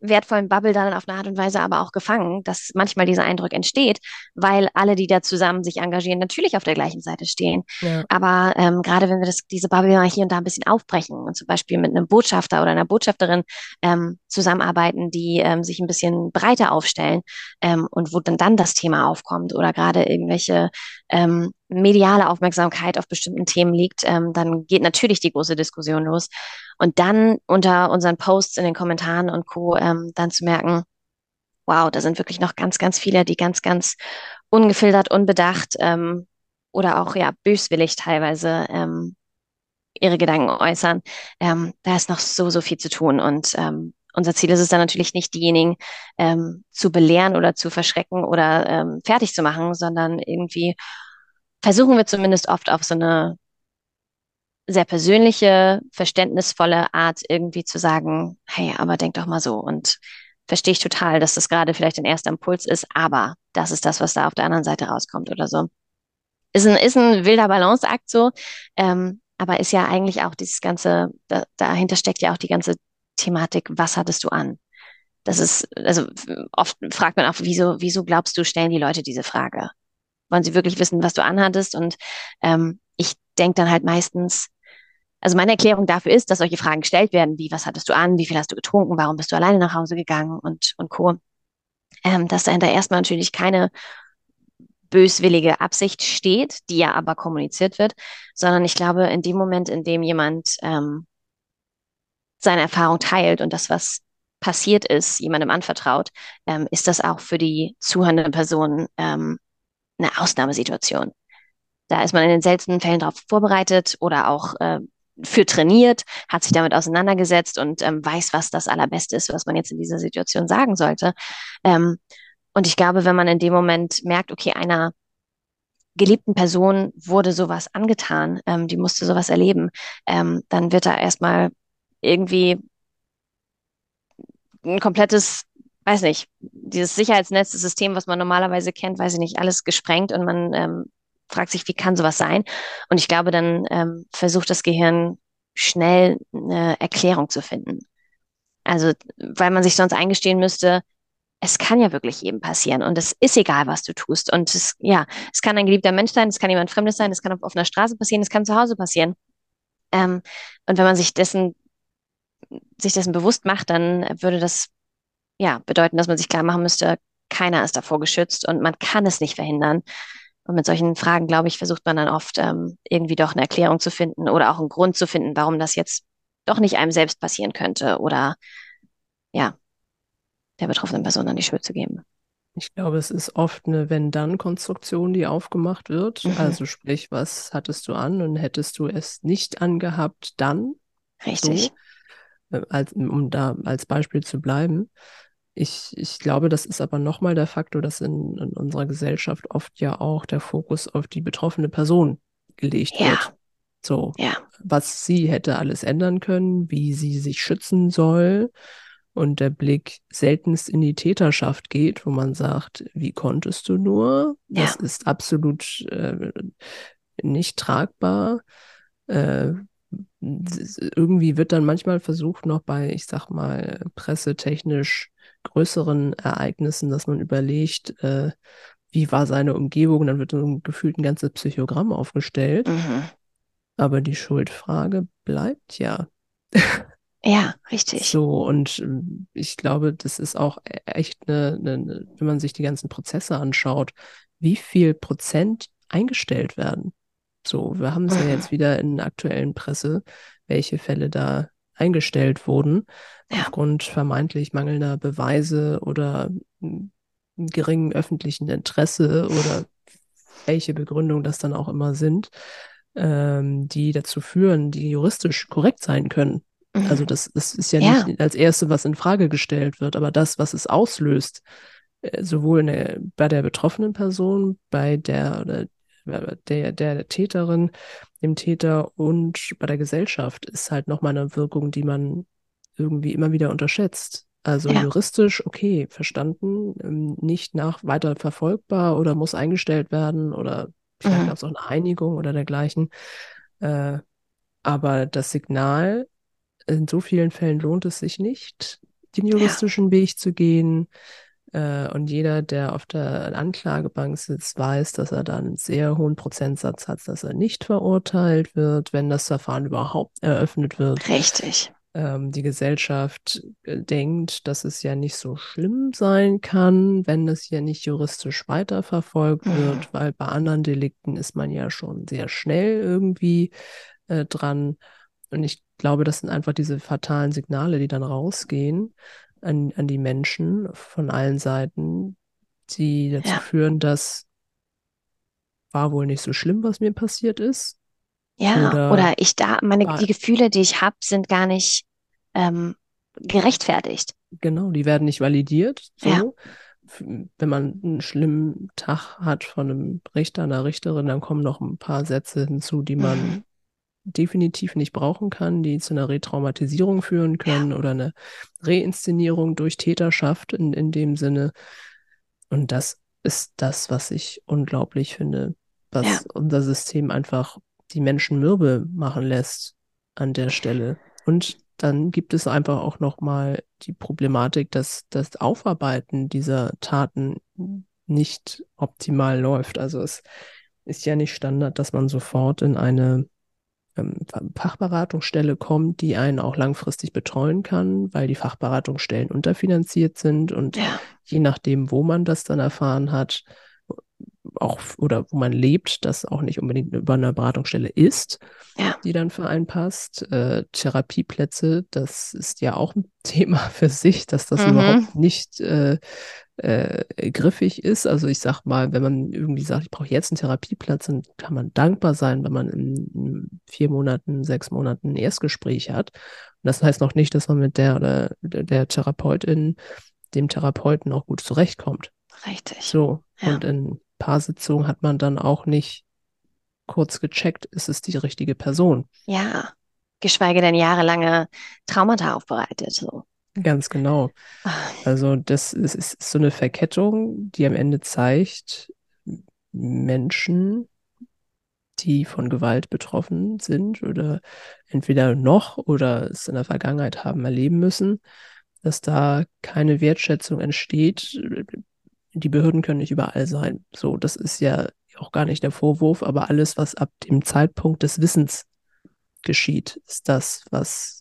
wertvollen Bubble dann auf eine Art und Weise aber auch gefangen, dass manchmal dieser Eindruck entsteht, weil alle, die da zusammen sich engagieren, natürlich auf der gleichen Seite stehen. Ja. Aber ähm, gerade wenn wir das, diese Bubble mal hier und da ein bisschen aufbrechen und zum Beispiel mit einem Botschafter oder einer Botschafterin ähm, zusammenarbeiten, die ähm, sich ein bisschen breiter aufstellen ähm, und wo dann dann das Thema aufkommt oder gerade irgendwelche ähm, mediale Aufmerksamkeit auf bestimmten Themen liegt, ähm, dann geht natürlich die große Diskussion los. Und dann unter unseren Posts in den Kommentaren und Co. Ähm, dann zu merken, wow, da sind wirklich noch ganz, ganz viele, die ganz, ganz ungefiltert, unbedacht ähm, oder auch ja böswillig teilweise ähm, ihre Gedanken äußern. Ähm, da ist noch so, so viel zu tun. Und ähm, unser Ziel ist es dann natürlich nicht, diejenigen ähm, zu belehren oder zu verschrecken oder ähm, fertig zu machen, sondern irgendwie versuchen wir zumindest oft auf so eine sehr persönliche, verständnisvolle Art irgendwie zu sagen, hey, aber denk doch mal so und verstehe ich total, dass das gerade vielleicht ein erster Impuls ist, aber das ist das, was da auf der anderen Seite rauskommt oder so. Ist ein, ist ein wilder Balanceakt so, ähm, aber ist ja eigentlich auch dieses ganze, da, dahinter steckt ja auch die ganze Thematik, was hattest du an? Das ist, also oft fragt man auch, wieso, wieso glaubst du, stellen die Leute diese Frage? Wollen sie wirklich wissen, was du anhattest? Und ähm, ich denke dann halt meistens, also meine Erklärung dafür ist, dass solche Fragen gestellt werden, wie was hattest du an, wie viel hast du getrunken, warum bist du alleine nach Hause gegangen und, und Co. Ähm, dass dahinter erstmal natürlich keine böswillige Absicht steht, die ja aber kommuniziert wird, sondern ich glaube, in dem Moment, in dem jemand ähm, seine Erfahrung teilt und das, was passiert ist, jemandem anvertraut, ähm, ist das auch für die zuhörende Person ähm, eine Ausnahmesituation. Da ist man in den seltenen Fällen darauf vorbereitet oder auch äh, für trainiert, hat sich damit auseinandergesetzt und ähm, weiß, was das Allerbeste ist, was man jetzt in dieser Situation sagen sollte. Ähm, und ich glaube, wenn man in dem Moment merkt, okay, einer geliebten Person wurde sowas angetan, ähm, die musste sowas erleben, ähm, dann wird da erstmal irgendwie ein komplettes, weiß nicht, dieses Sicherheitsnetz, das System, was man normalerweise kennt, weiß ich nicht, alles gesprengt und man ähm, fragt sich, wie kann sowas sein? Und ich glaube, dann ähm, versucht das Gehirn schnell eine Erklärung zu finden. Also, weil man sich sonst eingestehen müsste, es kann ja wirklich jedem passieren und es ist egal, was du tust. Und es, ja, es kann ein geliebter Mensch sein, es kann jemand Fremdes sein, es kann auf offener Straße passieren, es kann zu Hause passieren. Ähm, und wenn man sich dessen, sich dessen bewusst macht, dann würde das ja bedeuten, dass man sich klar machen müsste, keiner ist davor geschützt und man kann es nicht verhindern. Und mit solchen Fragen, glaube ich, versucht man dann oft ähm, irgendwie doch eine Erklärung zu finden oder auch einen Grund zu finden, warum das jetzt doch nicht einem selbst passieren könnte oder ja, der betroffenen Person dann die Schuld zu geben. Ich glaube, es ist oft eine Wenn-Dann-Konstruktion, die aufgemacht wird. Mhm. Also sprich, was hattest du an und hättest du es nicht angehabt, dann? Richtig. So, äh, als, um da als Beispiel zu bleiben. Ich, ich glaube, das ist aber nochmal der Faktor, dass in, in, unserer Gesellschaft oft ja auch der Fokus auf die betroffene Person gelegt ja. wird. So, ja. was sie hätte alles ändern können, wie sie sich schützen soll. Und der Blick seltenst in die Täterschaft geht, wo man sagt, wie konntest du nur? Das ja. ist absolut äh, nicht tragbar. Äh, irgendwie wird dann manchmal versucht, noch bei, ich sag mal, pressetechnisch größeren Ereignissen, dass man überlegt, äh, wie war seine Umgebung, dann wird so gefühlt ein ganzes Psychogramm aufgestellt. Mhm. Aber die Schuldfrage bleibt ja. Ja, richtig. So, und ähm, ich glaube, das ist auch e-, echt eine, eine, wenn man sich die ganzen Prozesse anschaut, wie viel Prozent eingestellt werden. So, wir haben es mhm. ja jetzt wieder in der aktuellen Presse, welche Fälle da eingestellt wurden, ja. aufgrund vermeintlich mangelnder Beweise oder geringen öffentlichen Interesse oder welche Begründung das dann auch immer sind, ähm, die dazu führen, die juristisch korrekt sein können. Mhm. Also das, das ist ja, ja, nicht als Erste, was in Frage gestellt wird, aber das, was es auslöst, äh, sowohl der, bei der betroffenen Person, bei der oder der, der Täterin, dem Täter und bei der Gesellschaft ist halt nochmal eine Wirkung, die man irgendwie immer wieder unterschätzt. Also ja. juristisch, okay, verstanden, ähm, nicht nach weiter verfolgbar oder muss eingestellt werden oder vielleicht mhm. gab es auch eine Einigung oder dergleichen. Äh, aber das Signal, in so vielen Fällen lohnt es sich nicht, den juristischen ja. Weg zu gehen. Äh, und jeder, der auf der Anklagebank sitzt, weiß, dass er da einen sehr hohen Prozentsatz hat, dass er nicht verurteilt wird, wenn das Verfahren überhaupt eröffnet wird. Richtig. Ähm, die Gesellschaft äh, denkt, dass es ja nicht so schlimm sein kann, wenn es ja nicht juristisch weiterverfolgt mhm. wird, weil bei anderen Delikten ist man ja schon sehr schnell irgendwie äh, dran. Und ich glaube, das sind einfach diese fatalen Signale, die dann rausgehen an, an die Menschen von allen Seiten, die dazu ja. führen, dass war wohl nicht so schlimm, was mir passiert ist. Ja, oder, oder ich da, meine, war, die Gefühle, die ich habe, sind gar nicht ähm, gerechtfertigt. Genau, die werden nicht validiert. So. Ja. Wenn man einen schlimmen Tag hat von einem Richter, einer Richterin, dann kommen noch ein paar Sätze hinzu, die man mhm definitiv nicht brauchen kann, die zu einer Retraumatisierung führen können ja. oder eine Reinszenierung durch Täterschaft in, in dem Sinne. Und das ist das, was ich unglaublich finde, was ja. unser System einfach die Menschen mürbe machen lässt an der Stelle. Und dann gibt es einfach auch nochmal die Problematik, dass das Aufarbeiten dieser Taten nicht optimal läuft. Also es ist ja nicht Standard, dass man sofort in eine Fachberatungsstelle kommt, die einen auch langfristig betreuen kann, weil die Fachberatungsstellen unterfinanziert sind und ja. je nachdem, wo man das dann erfahren hat, auch oder wo man lebt, das auch nicht unbedingt über eine Beratungsstelle ist, ja. die dann für einen passt. Äh, Therapieplätze, das ist ja auch ein Thema für sich, dass das mhm. überhaupt nicht äh, äh, griffig ist. Also ich sag mal, wenn man irgendwie sagt, ich brauche jetzt einen Therapieplatz, dann kann man dankbar sein, wenn man in, in vier Monaten, sechs Monaten ein Erstgespräch hat. Und das heißt noch nicht, dass man mit der oder der Therapeutin, dem Therapeuten auch gut zurechtkommt. Richtig. So. Ja. Und in Paarsitzungen hat man dann auch nicht kurz gecheckt, ist es die richtige Person. Ja. Geschweige denn jahrelange Traumata aufbereitet. So. Ganz genau. Also das ist, ist so eine Verkettung, die am Ende zeigt, Menschen, die von Gewalt betroffen sind oder entweder noch oder es in der Vergangenheit haben erleben müssen, dass da keine Wertschätzung entsteht. Die Behörden können nicht überall sein. So, das ist ja auch gar nicht der Vorwurf, aber alles, was ab dem Zeitpunkt des Wissens geschieht, ist das, was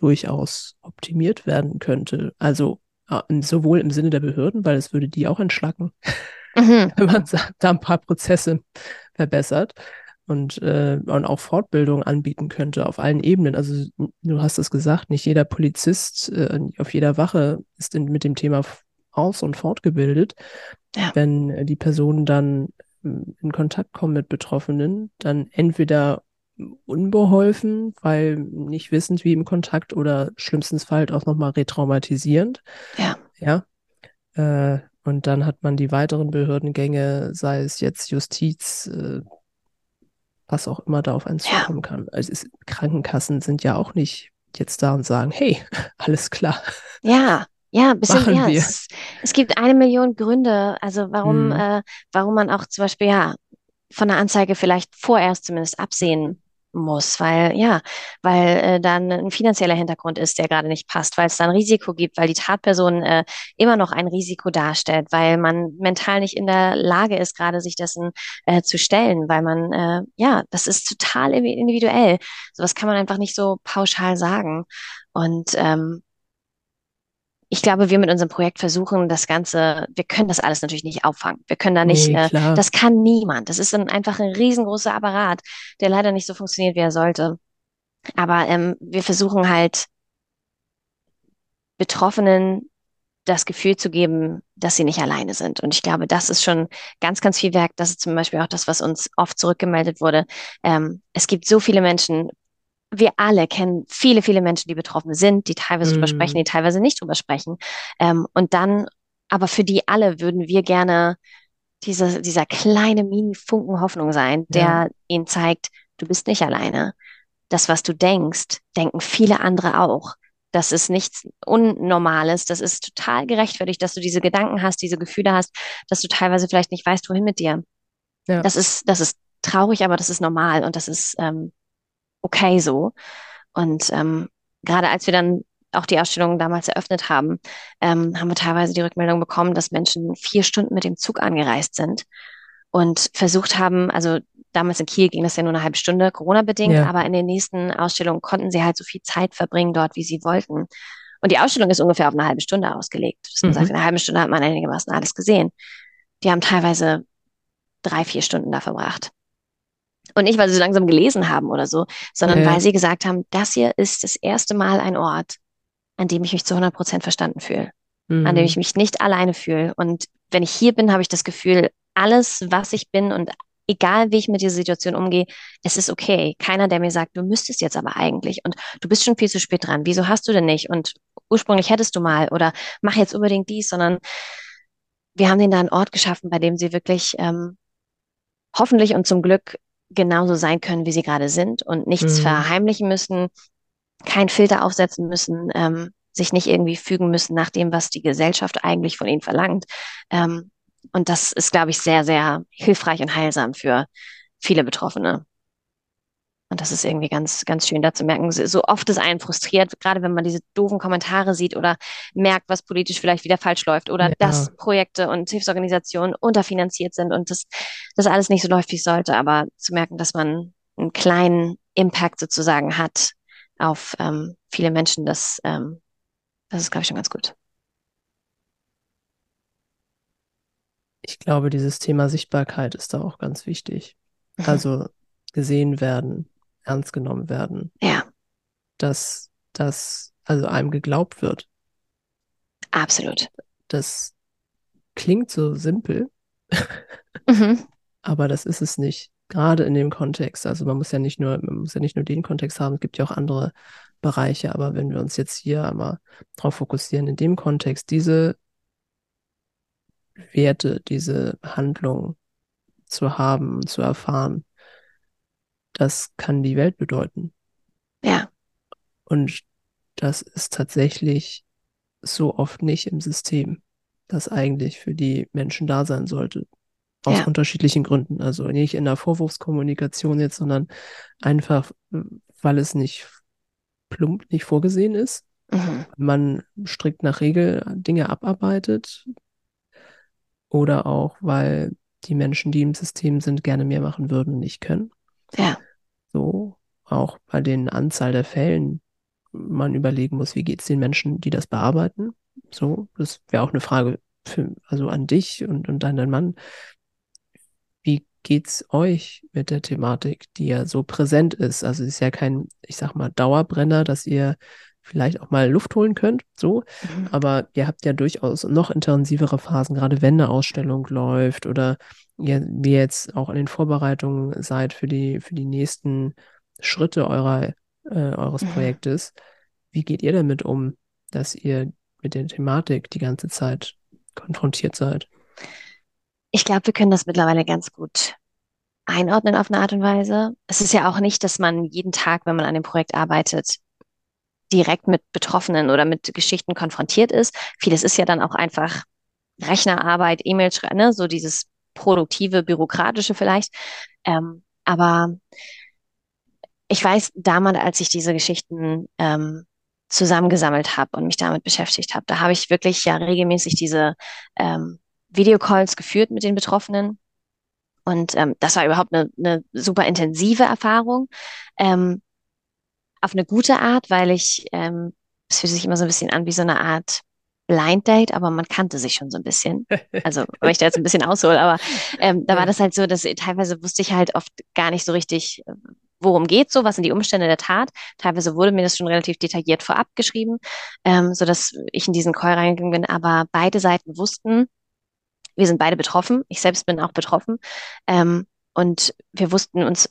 durchaus optimiert werden könnte. Also sowohl im Sinne der Behörden, weil es würde die auch entschlacken, mhm. wenn man da ein paar Prozesse verbessert und, äh, und auch Fortbildung anbieten könnte auf allen Ebenen. Also du hast es gesagt, nicht jeder Polizist äh, auf jeder Wache ist in, mit dem Thema aus- und fortgebildet. Ja. Wenn die Personen dann hm, in Kontakt kommen mit Betroffenen, dann entweder unbeholfen, weil nicht wissend wie im Kontakt oder schlimmstenfalls auch nochmal retraumatisierend. Ja. Ja. Äh, und dann hat man die weiteren Behördengänge, sei es jetzt Justiz, äh, was auch immer da auf einen zukommen ja. kann. Also es, Krankenkassen sind ja auch nicht jetzt da und sagen, hey, alles klar. Ja, ja, bisschen, ja, es, es, gibt eine Million Gründe, also warum, hm. äh, warum man auch zum Beispiel ja von der Anzeige vielleicht vorerst zumindest absehen muss, weil ja, weil äh, dann ein finanzieller Hintergrund ist, der gerade nicht passt, weil es dann Risiko gibt, weil die Tatperson äh, immer noch ein Risiko darstellt, weil man mental nicht in der Lage ist, gerade sich dessen äh, zu stellen, weil man äh, ja, das ist total individuell. Sowas kann man einfach nicht so pauschal sagen. Und ähm, ich glaube, wir mit unserem Projekt versuchen, das Ganze, wir können das alles natürlich nicht auffangen. Wir können da nicht, nee, äh, das kann niemand. Das ist dann einfach ein riesengroßer Apparat, der leider nicht so funktioniert, wie er sollte. Aber ähm, wir versuchen halt Betroffenen das Gefühl zu geben, dass sie nicht alleine sind. Und ich glaube, das ist schon ganz, ganz viel Werk. Das ist zum Beispiel auch das, was uns oft zurückgemeldet wurde. Ähm, es gibt so viele Menschen, wir alle kennen viele, viele Menschen, die betroffen sind, die teilweise mm. drüber sprechen, die teilweise nicht drüber sprechen. Ähm, und dann, aber für die alle würden wir gerne diese, dieser kleine Mini-Funken Hoffnung sein, der ja. ihnen zeigt, du bist nicht alleine. Das, was du denkst, denken viele andere auch. Das ist nichts Unnormales. Das ist total gerechtfertigt, dass du diese Gedanken hast, diese Gefühle hast, dass du teilweise vielleicht nicht weißt, wohin mit dir. Ja. Das ist, das ist traurig, aber das ist normal und das ist ähm, okay so. Und ähm, gerade als wir dann auch die Ausstellung damals eröffnet haben, ähm, haben wir teilweise die Rückmeldung bekommen, dass Menschen vier Stunden mit dem Zug angereist sind und versucht haben, also damals in Kiel ging das ja nur eine halbe Stunde, Corona-bedingt, ja. aber in den nächsten Ausstellungen konnten sie halt so viel Zeit verbringen dort, wie sie wollten. Und die Ausstellung ist ungefähr auf eine halbe Stunde ausgelegt. Das mhm. sagt, in einer halben Stunde hat man einigermaßen alles gesehen. Die haben teilweise drei, vier Stunden da verbracht. Und nicht, weil sie so langsam gelesen haben oder so, sondern ja. weil sie gesagt haben, das hier ist das erste Mal ein Ort, an dem ich mich zu 100 Prozent verstanden fühle, mhm. an dem ich mich nicht alleine fühle. Und wenn ich hier bin, habe ich das Gefühl, alles, was ich bin und egal wie ich mit dieser Situation umgehe, es ist okay. Keiner, der mir sagt, du müsstest jetzt aber eigentlich und du bist schon viel zu spät dran. Wieso hast du denn nicht? Und ursprünglich hättest du mal oder mach jetzt unbedingt dies, sondern wir haben denen da einen Ort geschaffen, bei dem sie wirklich ähm, hoffentlich und zum Glück genauso sein können, wie sie gerade sind und nichts mhm. verheimlichen müssen, kein Filter aufsetzen müssen, ähm, sich nicht irgendwie fügen müssen nach dem, was die Gesellschaft eigentlich von ihnen verlangt. Ähm, und das ist, glaube ich, sehr, sehr hilfreich und heilsam für viele Betroffene. Und das ist irgendwie ganz, ganz schön da zu merken. So oft ist einen frustriert, gerade wenn man diese doofen Kommentare sieht oder merkt, was politisch vielleicht wieder falsch läuft oder ja. dass Projekte und Hilfsorganisationen unterfinanziert sind und das, das alles nicht so läuft, wie es sollte. Aber zu merken, dass man einen kleinen Impact sozusagen hat auf ähm, viele Menschen, das, ähm, das ist, glaube ich, schon ganz gut. Ich glaube, dieses Thema Sichtbarkeit ist da auch ganz wichtig. Also gesehen werden, ernst genommen werden. Ja. Dass das also einem geglaubt wird. Absolut. Das klingt so simpel, mhm. aber das ist es nicht. Gerade in dem Kontext. Also man muss ja nicht nur, man muss ja nicht nur den Kontext haben, es gibt ja auch andere Bereiche, aber wenn wir uns jetzt hier einmal darauf fokussieren, in dem Kontext diese Werte, diese Handlung zu haben, zu erfahren, das kann die Welt bedeuten. Ja. Und das ist tatsächlich so oft nicht im System, das eigentlich für die Menschen da sein sollte. Aus ja. unterschiedlichen Gründen. Also nicht in der Vorwurfskommunikation jetzt, sondern einfach, weil es nicht plump, nicht vorgesehen ist. Mhm. man strikt nach Regel Dinge abarbeitet oder auch, weil die Menschen, die im System sind, gerne mehr machen würden und nicht können. Ja. So, auch bei den Anzahl der Fällen man überlegen muss, wie geht es den Menschen, die das bearbeiten. So, das wäre auch eine Frage für, also an dich und, und deinen Mann. Wie geht's euch mit der Thematik, die ja so präsent ist? Also es ist ja kein, ich sag mal, Dauerbrenner, dass ihr vielleicht auch mal Luft holen könnt, so. Mhm. Aber ihr habt ja durchaus noch intensivere Phasen, gerade wenn eine Ausstellung läuft oder ihr, wie jetzt auch an den Vorbereitungen seid für die, für die nächsten Schritte eurer, äh, eures mhm. Projektes. Wie geht ihr damit um, dass ihr mit der Thematik die ganze Zeit konfrontiert seid? Ich glaube, wir können das mittlerweile ganz gut einordnen auf eine Art und Weise. Es ist ja auch nicht, dass man jeden Tag, wenn man an dem Projekt arbeitet, direkt mit Betroffenen oder mit Geschichten konfrontiert ist. Vieles ist ja dann auch einfach Rechnerarbeit, E-Mail schreiben, ne? so dieses produktive, bürokratische vielleicht. Ähm, aber ich weiß damals, als ich diese Geschichten ähm, zusammengesammelt habe und mich damit beschäftigt habe, da habe ich wirklich ja regelmäßig diese ähm, Videocalls geführt mit den Betroffenen. Und ähm, das war überhaupt eine, eine super intensive Erfahrung. Ähm, auf eine gute Art, weil ich, ähm, es fühlt sich immer so ein bisschen an wie so eine Art Blind Date, aber man kannte sich schon so ein bisschen. Also, wenn ich da jetzt ein bisschen aushole, aber ähm, da war das halt so, dass teilweise wusste ich halt oft gar nicht so richtig, worum geht so, was sind die Umstände der Tat. Teilweise wurde mir das schon relativ detailliert vorab geschrieben, ähm, so dass ich in diesen Call reingegangen bin. Aber beide Seiten wussten, wir sind beide betroffen. Ich selbst bin auch betroffen. Ähm, und wir wussten uns,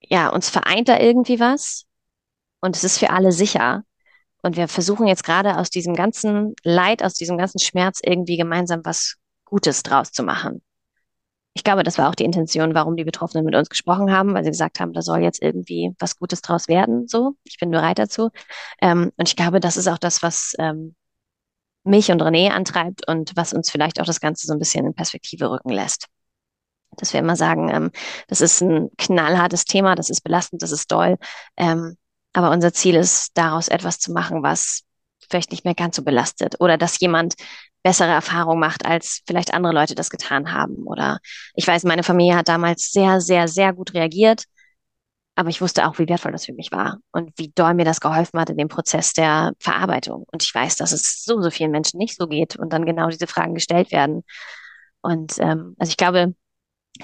ja, uns vereint da irgendwie was. Und es ist für alle sicher. Und wir versuchen jetzt gerade aus diesem ganzen Leid, aus diesem ganzen Schmerz irgendwie gemeinsam was Gutes draus zu machen ich glaube, das war auch die Intention, warum die Betroffenen mit uns gesprochen haben, weil sie gesagt haben, da soll jetzt irgendwie was Gutes draus werden. So, ich bin bereit dazu. Ähm, und ich glaube, das ist auch das, was ähm, mich und René antreibt und was uns vielleicht auch das Ganze so ein bisschen in Perspektive rücken lässt. Dass wir immer sagen, ähm, das ist ein knallhartes Thema, das ist belastend, das ist doll. Ähm, aber unser Ziel ist, daraus etwas zu machen, was vielleicht nicht mehr ganz so belastet oder dass jemand bessere Erfahrung macht, als vielleicht andere Leute das getan haben. Oder ich weiß, meine Familie hat damals sehr, sehr, sehr gut reagiert. Aber ich wusste auch, wie wertvoll das für mich war und wie doll mir das geholfen hat in dem Prozess der Verarbeitung. Und ich weiß, dass es so, so vielen Menschen nicht so geht und dann genau diese Fragen gestellt werden. Und ähm, also ich glaube,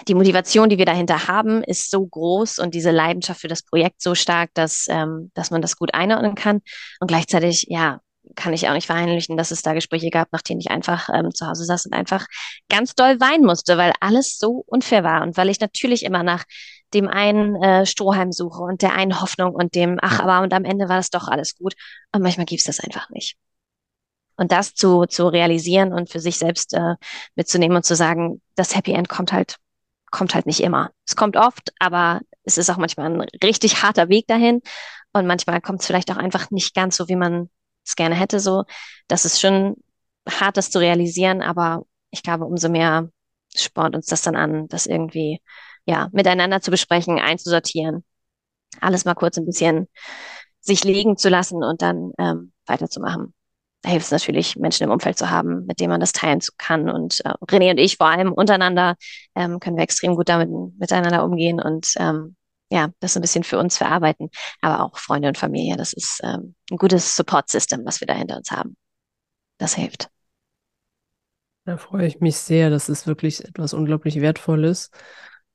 die Motivation, die wir dahinter haben, ist so groß und diese Leidenschaft für das Projekt so stark, dass, ähm, dass man das gut einordnen kann. Und gleichzeitig, ja, kann ich auch nicht verheimlichen, dass es da Gespräche gab, nach denen ich einfach ähm, zu Hause saß und einfach ganz doll weinen musste, weil alles so unfair war und weil ich natürlich immer nach dem einen äh, Strohhalm suche und der einen Hoffnung und dem, ach, aber und am Ende war das doch alles gut. Und manchmal gibt es das einfach nicht. Und das zu, zu realisieren und für sich selbst äh, mitzunehmen und zu sagen, das Happy End kommt halt, kommt halt nicht immer. Es kommt oft, aber es ist auch manchmal ein richtig harter Weg dahin. Und manchmal kommt es vielleicht auch einfach nicht ganz so, wie man es gerne hätte, so. Das ist schon hart, das zu realisieren, aber ich glaube, umso mehr spornt uns das dann an, das irgendwie, ja, miteinander zu besprechen, einzusortieren, alles mal kurz ein bisschen sich liegen zu lassen und dann ähm, weiterzumachen. Da hilft es natürlich, Menschen im Umfeld zu haben, mit denen man das teilen kann. Und äh, René und ich vor allem untereinander ähm, können wir extrem gut damit miteinander umgehen und ähm, ja, das ein bisschen für uns verarbeiten, aber auch Freunde und Familie. Das ist ähm, ein gutes Support-System, was wir da hinter uns haben. Das hilft. Da freue ich mich sehr. Das ist wirklich etwas unglaublich Wertvolles,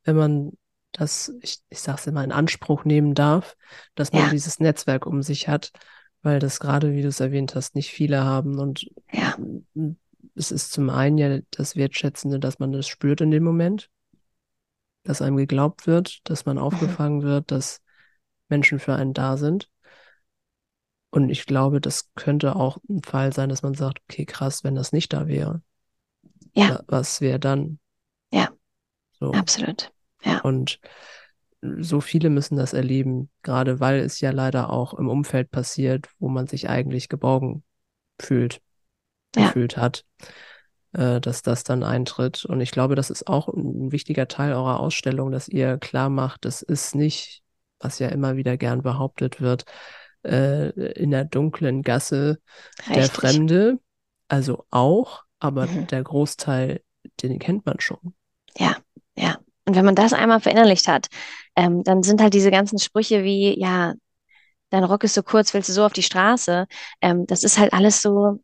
wenn man das, ich, ich sage es immer, in Anspruch nehmen darf, dass man ja. dieses Netzwerk um sich hat, weil das gerade, wie du es erwähnt hast, nicht viele haben. Und ja. es ist zum einen ja das Wertschätzende, dass man das spürt in dem Moment, dass einem geglaubt wird, dass man mhm. aufgefangen wird, dass Menschen für einen da sind. Und ich glaube, das könnte auch ein Fall sein, dass man sagt, okay, krass, wenn das nicht da wäre. Ja. Was wäre dann? Ja. So. Absolut. Ja. Und so viele müssen das erleben, gerade weil es ja leider auch im Umfeld passiert, wo man sich eigentlich geborgen fühlt, ja. gefühlt hat äh, dass das dann eintritt. Und ich glaube, das ist auch ein wichtiger Teil eurer Ausstellung, dass ihr klar macht, das ist nicht, was ja immer wieder gern behauptet wird, äh, in der dunklen Gasse Richtig. der Fremde. Also auch, aber mhm. der Großteil, den kennt man schon. Ja, ja. Und wenn man das einmal verinnerlicht hat, ähm, dann sind halt diese ganzen Sprüche wie, ja, dein Rock ist so kurz, willst du so auf die Straße? Ähm, das ist halt alles so,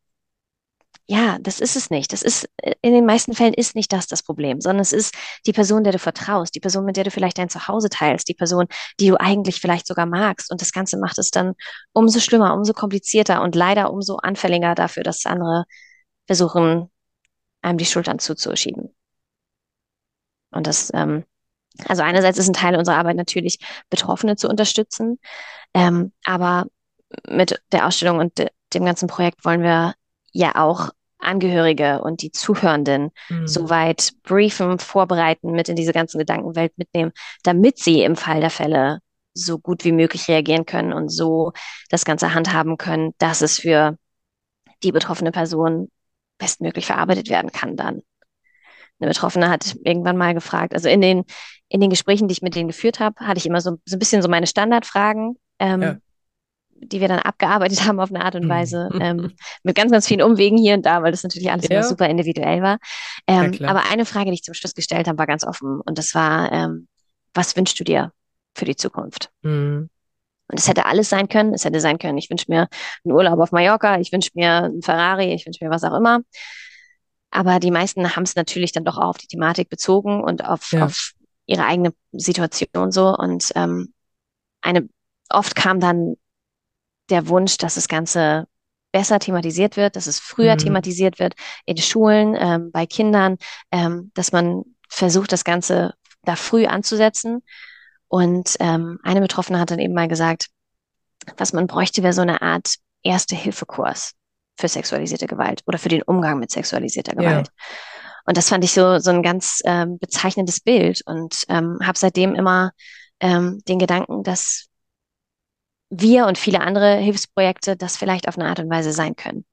ja, das ist es nicht. Das ist, äh, in den meisten Fällen ist nicht das das Problem, sondern es ist die Person, der du vertraust, die Person, mit der du vielleicht dein Zuhause teilst, die Person, die du eigentlich vielleicht sogar magst. Und das Ganze macht es dann umso schlimmer, umso komplizierter und leider umso anfälliger dafür, dass andere versuchen, einem die Schultern zuzuschieben. Und das, ähm, also einerseits ist ein Teil unserer Arbeit natürlich, Betroffene zu unterstützen, ähm, aber mit der Ausstellung und de dem ganzen Projekt wollen wir ja auch Angehörige und die Zuhörenden mhm. soweit briefen, vorbereiten, mit in diese ganze Gedankenwelt mitnehmen, damit sie im Fall der Fälle so gut wie möglich reagieren können und so das Ganze handhaben können, dass es für die betroffene Person bestmöglich verarbeitet werden kann dann. Eine Betroffene hat irgendwann mal gefragt, also in den, in den Gesprächen, die ich mit denen geführt habe, hatte ich immer so, so ein bisschen so meine Standardfragen. Ähm, ja die wir dann abgearbeitet haben auf eine Art und mhm. Weise, ähm, mit ganz, ganz vielen Umwegen hier und da, weil das natürlich alles ja. super individuell war. Ähm, ja, aber eine Frage, die ich zum Schluss gestellt habe, war ganz offen und das war, ähm, was wünschst du dir für die Zukunft? Mhm. Und es hätte alles sein können. Es hätte sein können, ich wünsche mir einen Urlaub auf Mallorca, ich wünsche mir einen Ferrari, ich wünsche mir was auch immer. Aber die meisten haben es natürlich dann doch auch auf die Thematik bezogen und auf, ja. auf ihre eigene Situation so. Und ähm, eine oft kam dann der Wunsch, dass das Ganze besser thematisiert wird, dass es früher mhm. thematisiert wird in Schulen, ähm, bei Kindern, ähm, dass man versucht, das Ganze da früh anzusetzen. Und ähm, eine Betroffene hat dann eben mal gesagt, was man bräuchte, wäre so eine Art Erste-Hilfe-Kurs für sexualisierte Gewalt oder für den Umgang mit sexualisierter Gewalt. Ja. Und das fand ich so, so ein ganz ähm, bezeichnendes Bild und ähm, habe seitdem immer ähm, den Gedanken, dass wir und viele andere Hilfsprojekte das vielleicht auf eine Art und Weise sein können.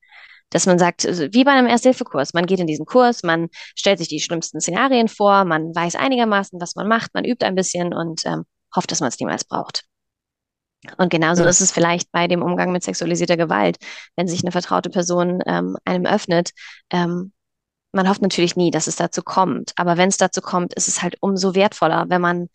Dass man sagt, also wie bei einem Ersthilfekurs, man geht in diesen Kurs, man stellt sich die schlimmsten Szenarien vor, man weiß einigermaßen, was man macht, man übt ein bisschen und ähm, hofft, dass man es niemals braucht. Und genauso ja. ist es vielleicht bei dem Umgang mit sexualisierter Gewalt, wenn sich eine vertraute Person ähm, einem öffnet. Ähm, man hofft natürlich nie, dass es dazu kommt. Aber wenn es dazu kommt, ist es halt umso wertvoller, wenn man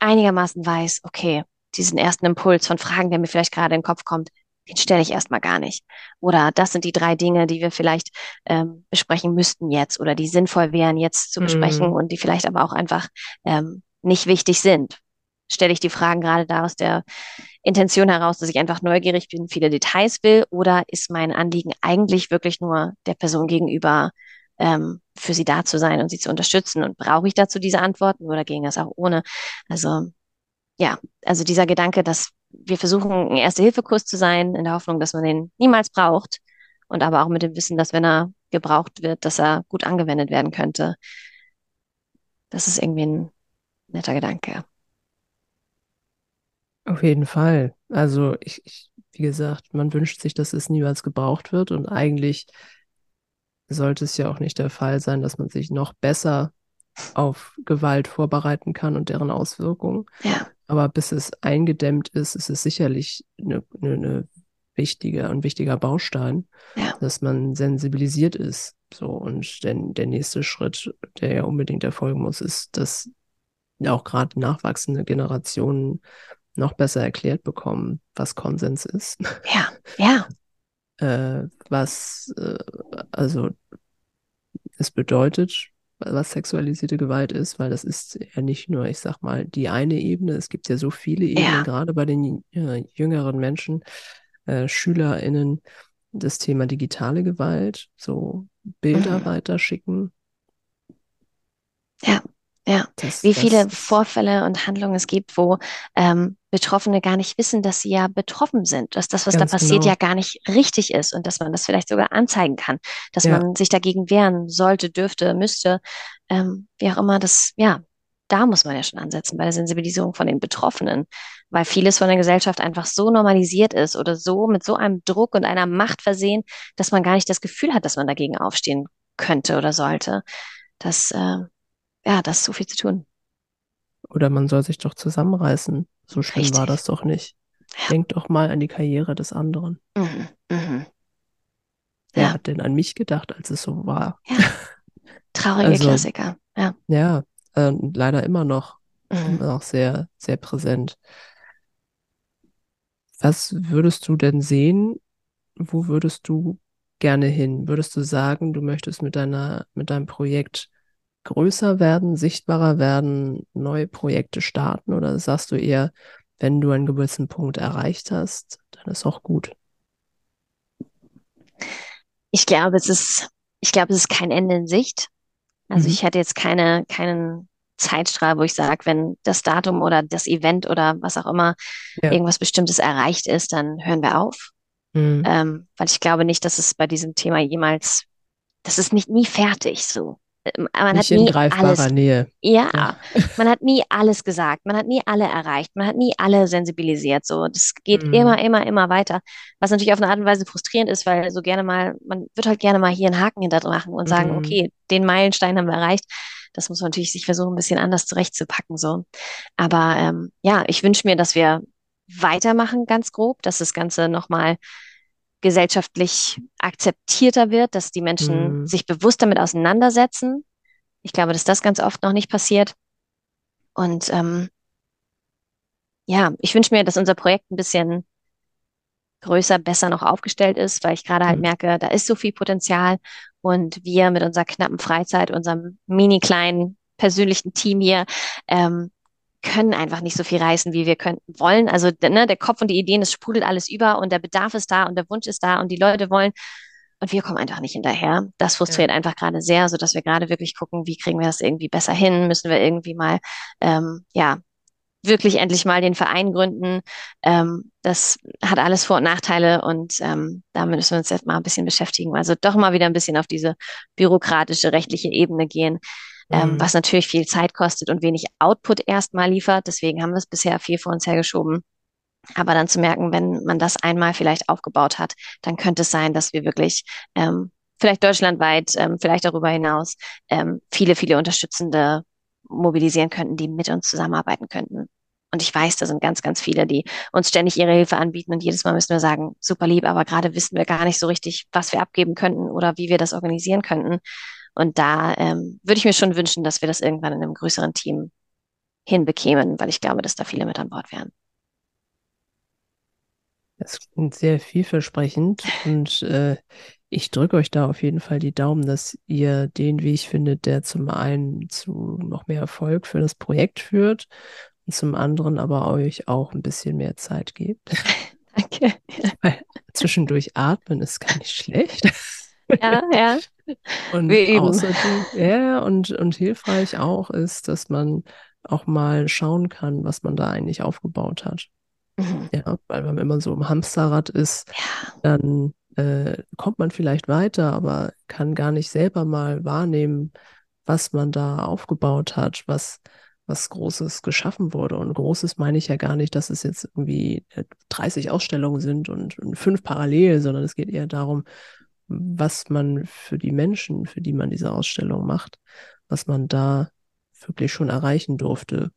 einigermaßen weiß, okay, diesen ersten Impuls von Fragen, der mir vielleicht gerade in den Kopf kommt, den stelle ich erstmal gar nicht. Oder das sind die drei Dinge, die wir vielleicht ähm, besprechen müssten jetzt oder die sinnvoll wären jetzt zu besprechen mhm. und die vielleicht aber auch einfach ähm, nicht wichtig sind. Stelle ich die Fragen gerade da aus der Intention heraus, dass ich einfach neugierig bin, viele Details will, oder ist mein Anliegen eigentlich wirklich nur der Person gegenüber, ähm, für sie da zu sein und sie zu unterstützen? Und brauche ich dazu diese Antworten oder ging das auch ohne? Also ja, also dieser Gedanke, dass wir versuchen, ein Erste-Hilfe-Kurs zu sein, in der Hoffnung, dass man den niemals braucht und aber auch mit dem Wissen, dass wenn er gebraucht wird, dass er gut angewendet werden könnte. Das ist irgendwie ein netter Gedanke. Auf jeden Fall. Also ich, ich, wie gesagt, man wünscht sich, dass es niemals gebraucht wird und eigentlich sollte es ja auch nicht der Fall sein, dass man sich noch besser auf Gewalt vorbereiten kann und deren Auswirkungen. Ja. Aber bis es eingedämmt ist, ist es sicherlich eine, eine, eine wichtige, ein wichtiger Baustein, ja. dass man sensibilisiert ist. So, und der, der nächste Schritt, der ja unbedingt erfolgen muss, ist, dass auch gerade nachwachsende Generationen noch besser erklärt bekommen, was Konsens ist. Ja, ja. äh, was, äh, also, es bedeutet, was sexualisierte Gewalt ist, weil das ist ja nicht nur, ich sag mal, die eine Ebene. Es gibt ja so viele Ebenen, ja. gerade bei den äh, jüngeren Menschen, äh, SchülerInnen, das Thema digitale Gewalt, so Bilder mhm. weiterschicken. Ja. Ja, das, wie viele Vorfälle und Handlungen es gibt, wo ähm, Betroffene gar nicht wissen, dass sie ja betroffen sind, dass das, was da passiert, genau. ja gar nicht richtig ist und dass man das vielleicht sogar anzeigen kann, dass ja. man sich dagegen wehren sollte, dürfte, müsste, ähm, wie auch immer. Das, ja, da muss man ja schon ansetzen bei der Sensibilisierung von den Betroffenen, weil vieles von der Gesellschaft einfach so normalisiert ist oder so mit so einem Druck und einer Macht versehen, dass man gar nicht das Gefühl hat, dass man dagegen aufstehen könnte oder sollte. Das äh, ja, das ist so viel zu tun. Oder man soll sich doch zusammenreißen. So schlimm Richtig. war das doch nicht. Ja. Denk doch mal an die Karriere des anderen. Mhm. Mhm. Wer ja. hat denn an mich gedacht, als es so war? Ja. Traurige also, Klassiker. Ja, ja äh, leider immer noch, mhm. immer noch sehr, sehr präsent. Was würdest du denn sehen? Wo würdest du gerne hin? Würdest du sagen, du möchtest mit deiner, mit deinem Projekt größer werden, sichtbarer werden, neue Projekte starten? Oder sagst du eher, wenn du einen gewissen Punkt erreicht hast, dann ist auch gut? Ich glaube, es ist, ich glaube, es ist kein Ende in Sicht. Also mhm. ich hätte jetzt keine, keinen Zeitstrahl, wo ich sage, wenn das Datum oder das Event oder was auch immer ja. irgendwas Bestimmtes erreicht ist, dann hören wir auf. Mhm. Ähm, weil ich glaube nicht, dass es bei diesem Thema jemals, das ist nicht nie fertig so. Ähm, man Nicht hat nie alles, Nähe. Ja, ja, man hat nie alles gesagt, man hat nie alle erreicht, man hat nie alle sensibilisiert. So, das geht mhm. immer, immer, immer weiter. Was natürlich auf eine Art und Weise frustrierend ist, weil so gerne mal, man wird halt gerne mal hier einen Haken hinter machen und sagen, mhm. okay, den Meilenstein haben wir erreicht. Das muss man natürlich sich versuchen, ein bisschen anders zurechtzupacken. So, aber ähm, ja, ich wünsche mir, dass wir weitermachen, ganz grob, dass das Ganze nochmal gesellschaftlich akzeptierter wird, dass die Menschen mhm. sich bewusst damit auseinandersetzen. Ich glaube, dass das ganz oft noch nicht passiert. Und ähm, ja, ich wünsche mir, dass unser Projekt ein bisschen größer, besser noch aufgestellt ist, weil ich gerade halt mhm. merke, da ist so viel Potenzial und wir mit unserer knappen Freizeit, unserem mini kleinen persönlichen Team hier, ähm, können einfach nicht so viel reißen, wie wir können, wollen. Also ne, der Kopf und die Ideen, es sprudelt alles über und der Bedarf ist da und der Wunsch ist da und die Leute wollen. Und wir kommen einfach nicht hinterher. Das frustriert ja. einfach gerade sehr, so dass wir gerade wirklich gucken, wie kriegen wir das irgendwie besser hin? Müssen wir irgendwie mal, ähm, ja, wirklich endlich mal den Verein gründen. Ähm, das hat alles Vor- und Nachteile und ähm, damit müssen wir uns jetzt mal ein bisschen beschäftigen. Also doch mal wieder ein bisschen auf diese bürokratische, rechtliche Ebene gehen ähm, mhm. was natürlich viel Zeit kostet und wenig Output erstmal liefert. Deswegen haben wir es bisher viel vor uns hergeschoben. Aber dann zu merken, wenn man das einmal vielleicht aufgebaut hat, dann könnte es sein, dass wir wirklich ähm, vielleicht deutschlandweit, ähm, vielleicht darüber hinaus ähm, viele, viele Unterstützende mobilisieren könnten, die mit uns zusammenarbeiten könnten. Und ich weiß, da sind ganz, ganz viele, die uns ständig ihre Hilfe anbieten und jedes Mal müssen wir sagen, super lieb, aber gerade wissen wir gar nicht so richtig, was wir abgeben könnten oder wie wir das organisieren könnten. Und da ähm, würde ich mir schon wünschen, dass wir das irgendwann in einem größeren Team hinbekämen, weil ich glaube, dass da viele mit an Bord wären. Das klingt sehr vielversprechend und äh, ich drücke euch da auf jeden Fall die Daumen, dass ihr den Weg findet, der zum einen zu noch mehr Erfolg für das Projekt führt und zum anderen aber euch auch ein bisschen mehr Zeit gibt. Danke. Weil zwischendurch atmen ist gar nicht schlecht. Ja, ja. Und außerdem, ja, und, und hilfreich auch ist, dass man auch mal schauen kann, was man da eigentlich aufgebaut hat. Mhm. Ja, weil wenn man immer so im Hamsterrad ist, ja. dann äh, kommt man vielleicht weiter, aber kann gar nicht selber mal wahrnehmen, was man da aufgebaut hat, was, was Großes geschaffen wurde. Und Großes meine ich ja gar nicht, dass es jetzt irgendwie 30 Ausstellungen sind und, und fünf parallel, sondern es geht eher darum, was man für die Menschen, für die man diese Ausstellung macht, was man da wirklich schon erreichen durfte.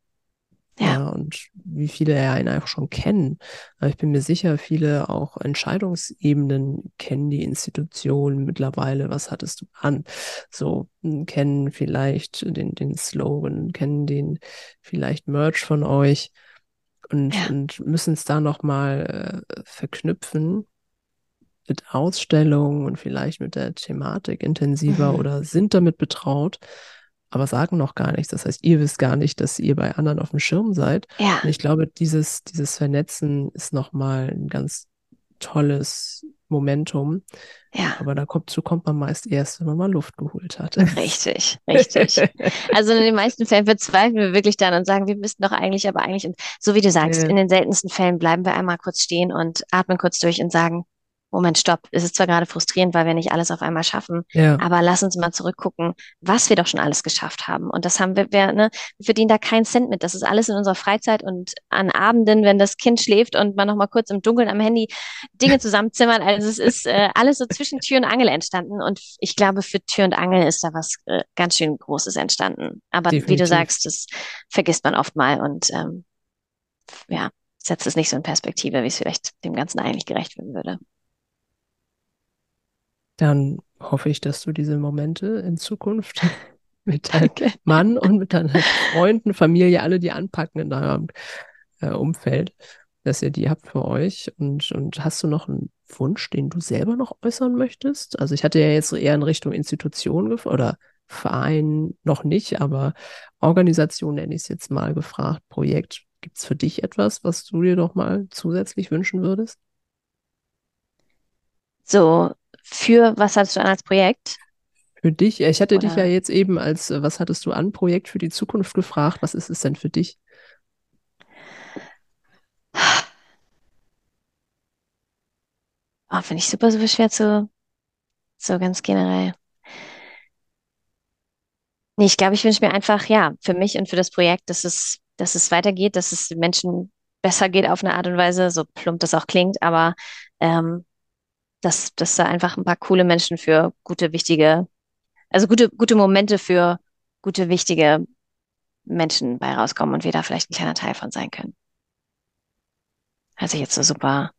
Ja. ja. und wie viele ja einen einfach schon kennen. Aber ich bin mir sicher, viele auch Entscheidungsebenen kennen die Institution mittlerweile. Was hattest du an? So, hm, kennen vielleicht den, den Slogan, kennen den vielleicht Merch von euch und, ja. und müssen es da nochmal äh, verknüpfen mit Ausstellungen und vielleicht mit der Thematik intensiver mhm. oder sind damit betraut, aber sagen noch gar nichts. Das heißt, ihr wisst gar nicht, dass ihr bei anderen auf dem Schirm seid. Ja. Und ich glaube, dieses, dieses Vernetzen ist nochmal ein ganz tolles Momentum. Ja. Aber da kommt, so kommt man meist erst, wenn man mal Luft geholt hat. Richtig, richtig. also in den meisten Fällen verzweifeln wir wirklich dann und sagen, wir müssten doch eigentlich, aber eigentlich, und so wie du sagst, ja. in den seltensten Fällen bleiben wir einmal kurz stehen und atmen kurz durch und sagen, Moment, stopp, es ist zwar gerade frustrierend, weil wir nicht alles auf einmal schaffen, ja. aber lass uns mal zurückgucken, was wir doch schon alles geschafft haben. Und das haben wir, wir, ne, wir verdienen da keinen Cent mit. Das ist alles in unserer Freizeit und an Abenden, wenn das Kind schläft und man noch mal kurz im Dunkeln am Handy Dinge zusammenzimmern. Also es ist äh, alles so zwischen Tür und Angel entstanden. Und ich glaube, für Tür und Angel ist da was äh, ganz schön Großes entstanden. Aber Definitiv. wie du sagst, das vergisst man oft mal und ähm, ja, setzt es nicht so in Perspektive, wie es vielleicht dem Ganzen eigentlich gerecht werden würde. Dann hoffe ich, dass du diese Momente in Zukunft mit deinem Mann und mit deinen Freunden, Familie, alle, die anpacken in deinem äh, Umfeld, dass ihr die habt für euch. Und, und hast du noch einen Wunsch, den du selber noch äußern möchtest? Also ich hatte ja jetzt eher in Richtung Institution oder Verein noch nicht, aber Organisation nenne ich es jetzt mal gefragt, Projekt. Gibt es für dich etwas, was du dir noch mal zusätzlich wünschen würdest? So, für was hattest du an als Projekt? Für dich? Ich hatte Oder? dich ja jetzt eben als, äh, was hattest du an Projekt für die Zukunft gefragt? Was ist es denn für dich? Oh, Finde ich super, super schwer zu, so ganz generell. Nee, ich glaube, ich wünsche mir einfach, ja, für mich und für das Projekt, dass es, dass es weitergeht, dass es den Menschen besser geht auf eine Art und Weise, so plump das auch klingt, aber ähm, dass, dass da einfach ein paar coole Menschen für gute, wichtige, also gute, gute Momente für gute, wichtige Menschen bei rauskommen und wir da vielleicht ein kleiner Teil von sein können. Hört sich jetzt so super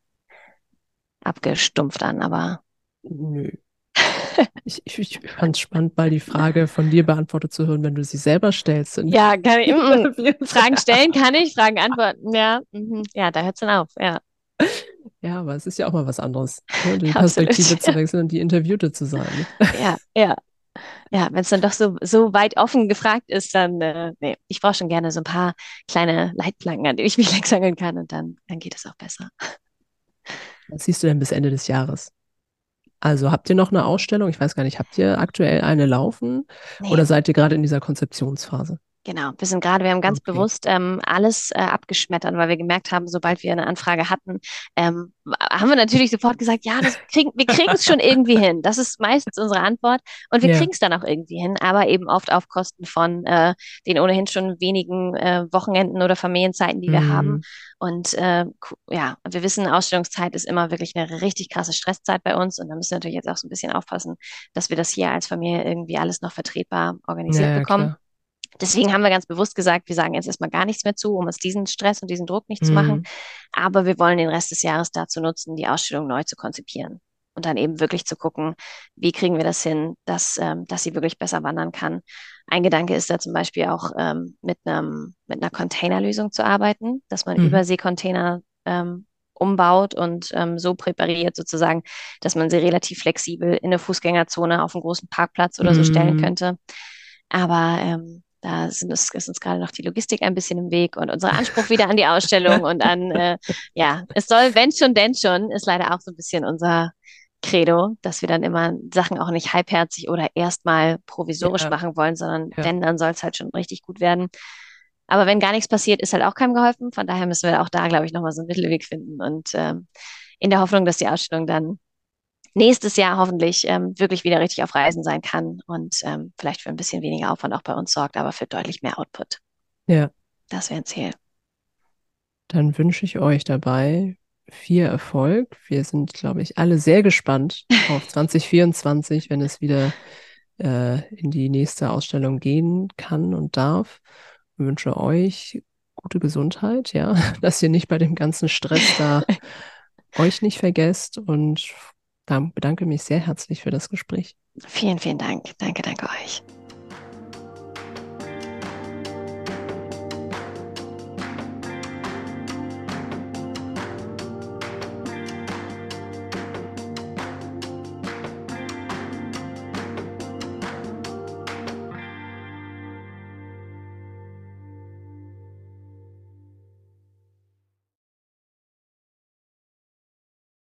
abgestumpft an, aber. Nö. Ich, ich, ich fand es spannend, mal die Frage von dir beantwortet zu hören, wenn du sie selber stellst. Ja, kann ich, mm, Fragen stellen kann ich, Fragen antworten, ja. Mhm. Ja, da hört es dann auf, ja. Ja, aber es ist ja auch mal was anderes, ne? die Perspektive zu wechseln und die Interviewte zu sein. Ne? Ja, ja. Ja, wenn es dann doch so, so weit offen gefragt ist, dann, äh, nee, ich brauche schon gerne so ein paar kleine Leitplanken, an denen ich mich langsangeln kann und dann, dann geht es auch besser. Was siehst du denn bis Ende des Jahres? Also habt ihr noch eine Ausstellung? Ich weiß gar nicht, habt ihr aktuell eine laufen nee. oder seid ihr gerade in dieser Konzeptionsphase? Genau, wir sind gerade, wir haben ganz okay. bewusst ähm, alles äh, abgeschmettert, weil wir gemerkt haben, sobald wir eine Anfrage hatten, ähm, haben wir natürlich sofort gesagt, ja, das kriegen, wir kriegen es schon irgendwie hin. Das ist meistens unsere Antwort und wir ja. kriegen es dann auch irgendwie hin, aber eben oft auf Kosten von äh, den ohnehin schon wenigen äh, Wochenenden oder Familienzeiten, die wir mhm. haben. Und äh, ja, wir wissen, Ausstellungszeit ist immer wirklich eine richtig krasse Stresszeit bei uns und da müssen wir natürlich jetzt auch so ein bisschen aufpassen, dass wir das hier als Familie irgendwie alles noch vertretbar organisiert ja, bekommen. Klar. Deswegen haben wir ganz bewusst gesagt, wir sagen jetzt erstmal gar nichts mehr zu, um uns diesen Stress und diesen Druck nicht mhm. zu machen. Aber wir wollen den Rest des Jahres dazu nutzen, die Ausstellung neu zu konzipieren und dann eben wirklich zu gucken, wie kriegen wir das hin, dass, ähm, dass sie wirklich besser wandern kann. Ein Gedanke ist da zum Beispiel auch ähm, mit, einem, mit einer Containerlösung zu arbeiten, dass man mhm. Überseekontainer ähm, umbaut und ähm, so präpariert sozusagen, dass man sie relativ flexibel in eine Fußgängerzone auf einen großen Parkplatz oder so stellen mhm. könnte. Aber ähm, da sind uns, ist uns gerade noch die Logistik ein bisschen im Weg und unser Anspruch wieder an die Ausstellung und an, äh, ja, es soll, wenn schon, denn schon, ist leider auch so ein bisschen unser Credo, dass wir dann immer Sachen auch nicht halbherzig oder erstmal provisorisch ja. machen wollen, sondern ja. wenn, dann soll es halt schon richtig gut werden. Aber wenn gar nichts passiert, ist halt auch keinem geholfen. Von daher müssen wir auch da, glaube ich, nochmal so einen Mittelweg finden und ähm, in der Hoffnung, dass die Ausstellung dann nächstes Jahr hoffentlich ähm, wirklich wieder richtig auf Reisen sein kann und ähm, vielleicht für ein bisschen weniger Aufwand auch bei uns sorgt, aber für deutlich mehr Output. Ja. Das wäre ein Ziel. Dann wünsche ich euch dabei viel Erfolg. Wir sind, glaube ich, alle sehr gespannt auf 2024, wenn es wieder äh, in die nächste Ausstellung gehen kann und darf. Ich wünsche euch gute Gesundheit, ja, dass ihr nicht bei dem ganzen Stress da euch nicht vergesst und bedanke mich sehr herzlich für das Gespräch. Vielen, vielen Dank. Danke, danke euch.